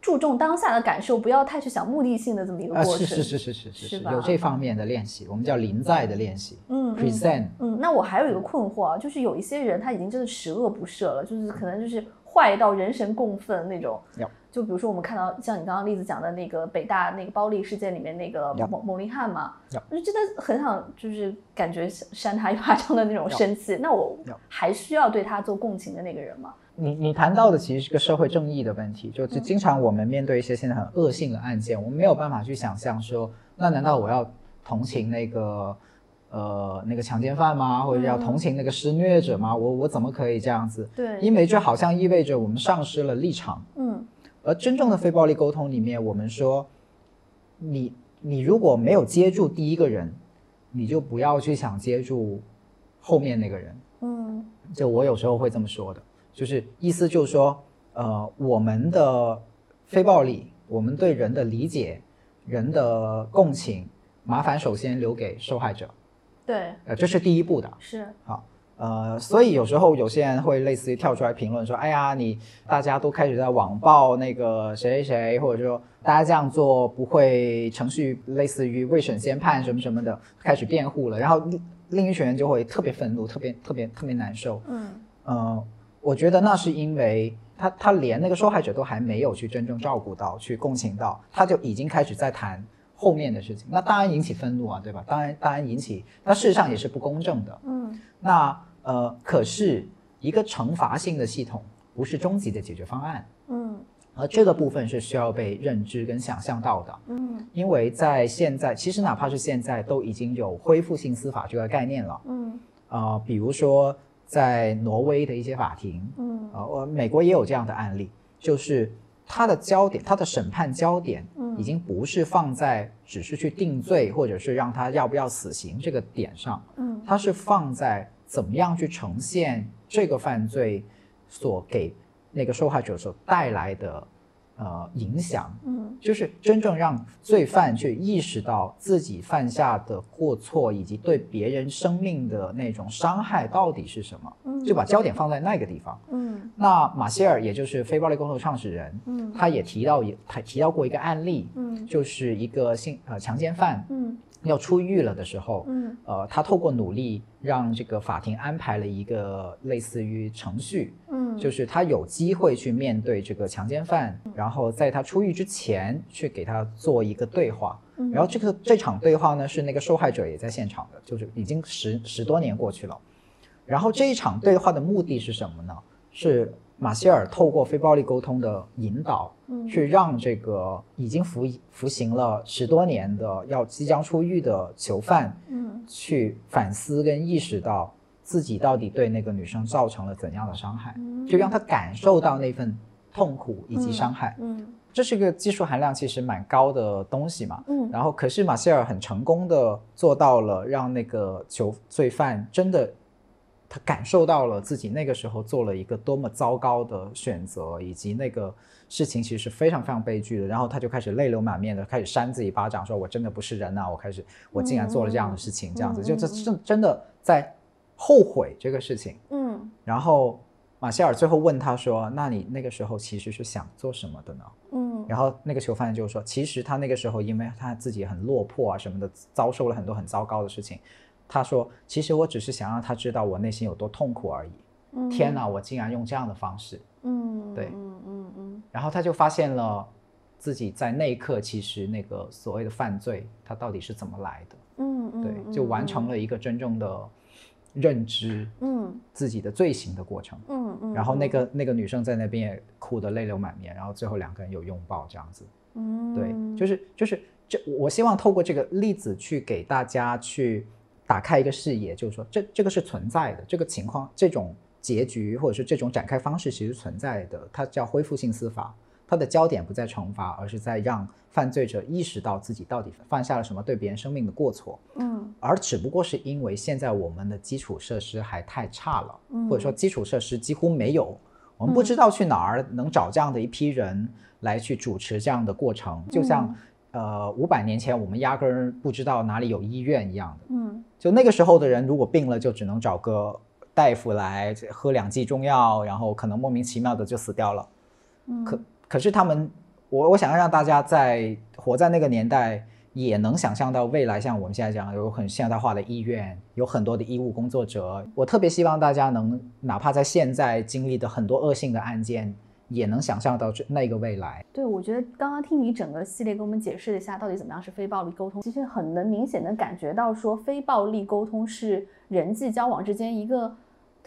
注重当下的感受，不要太去想目的性的这么一个啊，过程。是是是是是是是，是吧有这方面的练习，我们叫临在的练习嗯嗯，present。嗯，那我还有一个困惑啊，就是有一些人他已经真的十恶不赦了，就是可能就是坏到人神共愤那种有。就比如说我们看到像你刚刚例子讲的那个北大那个暴力事件里面那个有蒙蒙林汉嘛有，我就真的很想就是感觉扇他 一巴掌的那种生气。那我还需要对他做共情的那个人吗？你你谈到的其实是个社会正义的问题，就就经常我们面对一些现在很恶性的案件，我们没有办法去想象说，那难道我要同情那个呃那个强奸犯吗？或者要同情那个施虐者吗？我我怎么可以这样子？对，因为这好像意味着我们丧失了立场。嗯而真正的非暴力沟通里面，我们说，你你如果没有接住第一个人，你就不要去想接住后面那个人。嗯就我有时候会这么说的，就是意思就是说，呃，我们的非暴力，我们对人的理解、人的共情，麻烦首先留给受害者，对，呃，这是第一步的。是，好，呃，所以有时候有些人会类似于跳出来评论说，哎呀，你大家都开始在网暴那个谁谁谁，或者说大家这样做不会程序类似于未审先判什么什么的，开始辩护了，然后另另一群人就会特别愤怒，特别特别特别难受。嗯。呃，我觉得那是因为他他连那个受害者都还没有去真正照顾到，去共情到，他就已经开始在谈后面的事情，那当然引起愤怒啊，对吧？当然当然引起，那事实上也是不公正的。嗯那呃，可是一个惩罚性的系统不是终极的解决方案，嗯而这个部分是需要被认知跟想象到的。嗯因为在现在，其实哪怕是现在，都已经有恢复性司法这个概念了。嗯呃，比如说在挪威的一些法庭，嗯呃，我美国也有这样的案例，就是它的焦点，他的审判焦点嗯已经不是放在只是去定罪或者是让他要不要死刑这个点上，嗯。他是放在怎么样去呈现这个犯罪所给那个受害者所带来的呃影响，嗯就是真正让罪犯去意识到自己犯下的过错以及对别人生命的那种伤害到底是什么，嗯就把焦点放在那个地方。嗯那马歇尔也就是非暴力沟通创始人，嗯他也提到也他提到过一个案例，嗯就是一个性呃强奸犯嗯要出狱了的时候，嗯呃，他透过努力让这个法庭安排了一个类似于程序，嗯，就是他有机会去面对这个强奸犯，然后在他出狱之前去给他做一个对话，嗯。然后这个这场对话呢是那个受害者也在现场的，就是已经十十多年过去了，然后这一场对话的目的是什么呢？是马歇尔透过非暴力沟通的引导，嗯。去让这个已经服服刑了十多年的要即将出狱的囚犯，嗯。去反思跟意识到自己到底对那个女生造成了怎样的伤害，嗯就让她感受到那份痛苦以及伤害。嗯这是个技术含量其实蛮高的东西嘛。嗯然后，可是马歇尔很成功的做到了让那个囚罪犯真的他感受到了自己那个时候做了一个多么糟糕的选择，以及那个事情其实是非常非常悲剧的。然后他就开始泪流满面的开始扇自己巴掌，说我真的不是人呐！我开始我竟然做了这样的事情，这样子就这真真的在后悔这个事情。嗯然后马歇尔最后问他说：“那你那个时候其实是想做什么的呢？”嗯然后那个囚犯就说：“其实他那个时候，因为他自己很落魄啊什么的，遭受了很多很糟糕的事情。他说，其实我只是想让他知道我内心有多痛苦而已。嗯，天哪，我竟然用这样的方式。嗯，对嗯嗯嗯然后他就发现了自己在那一刻，其实那个所谓的犯罪，他到底是怎么来的？嗯嗯，对，就完成了一个真正的认知嗯自己的罪行的过程。嗯嗯，然后那个那个女生在那边也哭得泪流满面，然后最后两个人有拥抱这样子。嗯，对，就是就是这，我希望透过这个例子去给大家去打开一个视野，就是说这这个是存在的，这个情况这种结局或者是这种展开方式其实存在的，它叫恢复性司法，它的焦点不在惩罚，而是在让犯罪者意识到自己到底犯下了什么对别人生命的过错，嗯。而只不过是因为现在我们的基础设施还太差了，嗯。或者说基础设施几乎没有，我们不知道去哪儿能找这样的一批人来去主持这样的过程，就像呃五百年前我们压根儿不知道哪里有医院一样的。嗯。就那个时候的人，如果病了，就只能找个大夫来喝两剂中药，然后可能莫名其妙的就死掉了。嗯，可可是他们，我我想要让大家在活在那个年代，也能想象到未来，像我们现在讲有很现代化的医院，有很多的医务工作者。我特别希望大家能，哪怕在现在经历的很多恶性的案件，也能想象到这那个未来。对，我觉得刚刚听你整个系列给我们解释一下，到底怎么样是非暴力沟通，其实很能明显的感觉到说，非暴力沟通是人际交往之间一个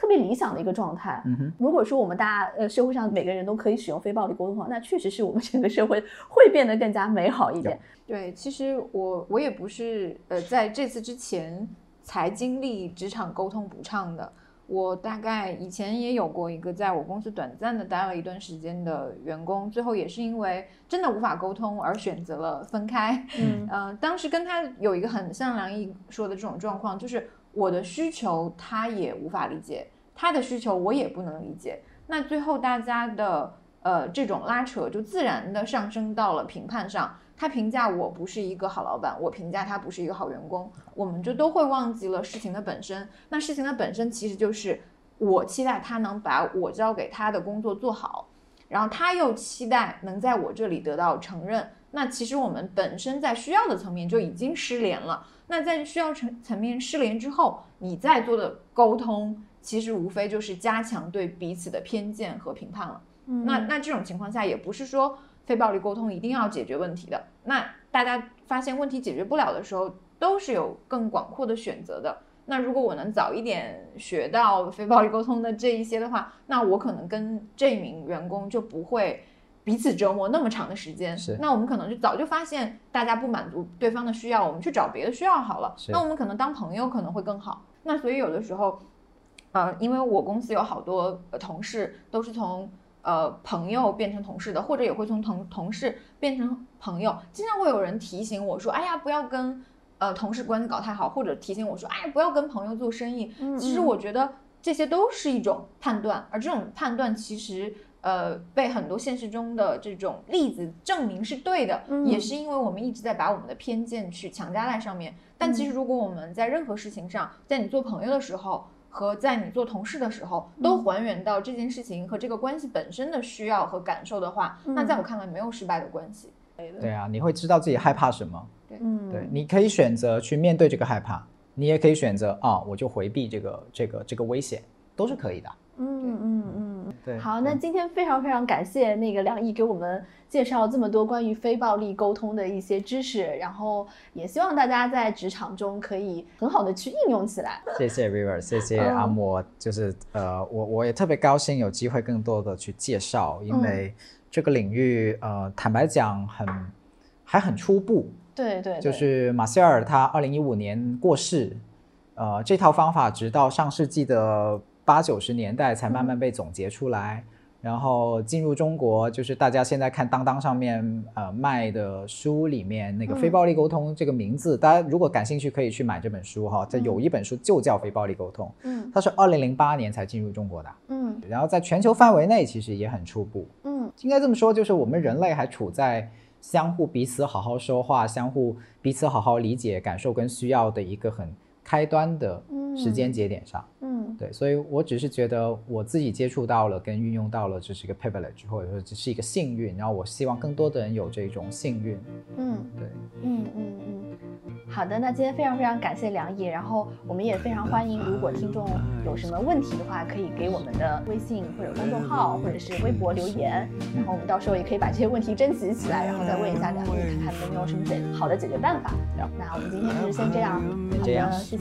特别理想的一个状态。嗯哼，如果说我们大家呃社会上每个人都可以使用非暴力沟通的话，那确实是我们整个社会会变得更加美好一点。对，其实我我也不是呃在这次之前才经历职场沟通不畅的，我大概以前也有过一个在我公司短暂的待了一段时间的员工，最后也是因为真的无法沟通而选择了分开。嗯 呃，当时跟他有一个很像梁毅说的这种状况，就是我的需求他也无法理解，他的需求我也不能理解。那最后大家的呃这种拉扯就自然的上升到了评判上。他评价我不是一个好老板，我评价他不是一个好员工，我们就都会忘记了事情的本身。那事情的本身其实就是我期待他能把我交给他的工作做好，然后他又期待能在我这里得到承认。那其实我们本身在需要的层面就已经失联了。那在需要层层面失联之后，你再做的沟通，其实无非就是加强对彼此的偏见和评判了。嗯那那这种情况下，也不是说非暴力沟通一定要解决问题的。那大家发现问题解决不了的时候，都是有更广阔的选择的。那如果我能早一点学到非暴力沟通的这一些的话，那我可能跟这名员工就不会彼此折磨那么长的时间。是那我们可能就早就发现大家不满足对方的需要，我们去找别的需要好了。那我们可能当朋友可能会更好。那所以有的时候，呃，因为我公司有好多呃同事都是从呃朋友变成同事的，或者也会从同同事变成朋友。经常会有人提醒我说：“哎呀，不要跟呃同事关系搞太好。”或者提醒我说：“哎，不要跟朋友做生意。”嗯其实嗯我觉得这些都是一种判断，而这种判断其实。呃，被很多现实中的这种例子证明是对的，嗯也是因为我们一直在把我们的偏见去强加在上面。但其实，如果我们在任何事情上，在你做朋友的时候和在你做同事的时候，都嗯还原到这件事情和这个关系本身的需要和感受的话，那在我看来没有失败的关系。对啊，你会知道自己害怕什么。嗯对，你可以选择去面对这个害怕，你也可以选择啊，我就回避这个这个这个危险，都是可以的。嗯嗯嗯。对，好，那今天非常非常感谢那个梁毅给我们介绍这么多关于非暴力沟通的一些知识，然后也希望大家在职场中可以很好的去应用起来。谢谢 River，谢谢嗯。阿莫，就是呃，我我也特别高兴有机会更多的去介绍，因嗯。为这个领域呃，坦白讲很还很初步，对对，对。就是马歇尔他二零一五年过世，呃，这套方法直到上世纪的八九十年代才慢慢被总结出来。然后进入中国，就是大家现在看当当上面呃卖的书里面那个“非暴力沟通”这个名字，大家如果感兴趣可以去买这本书哈。这有一本书就叫《非暴力沟通》，嗯，它是二零零八年才进入中国的，嗯，然后在全球范围内其实也很初步，嗯，应该这么说，就是我们人类还处在相互彼此好好说话、相互彼此好好理解感受跟需要的一个很。开端的时间节点上，嗯，对，所以我只是觉得我自己接触到了跟运用到了，这是一个 privilege，或者说只是一个幸运，然后我希望更多的人有这种幸运，嗯，对，嗯。嗯。嗯，好的，那今天非常非常感谢梁毅，然后我们也非常欢迎，如果听众有什么问题的话，可以给我们的微信或者公众号或者是微博留言，然后我们到时候也可以把这些问题征集起来，然后再问一下梁毅，看看有没有什么解好的解决办法。那我们今天就先这样，好的，谢谢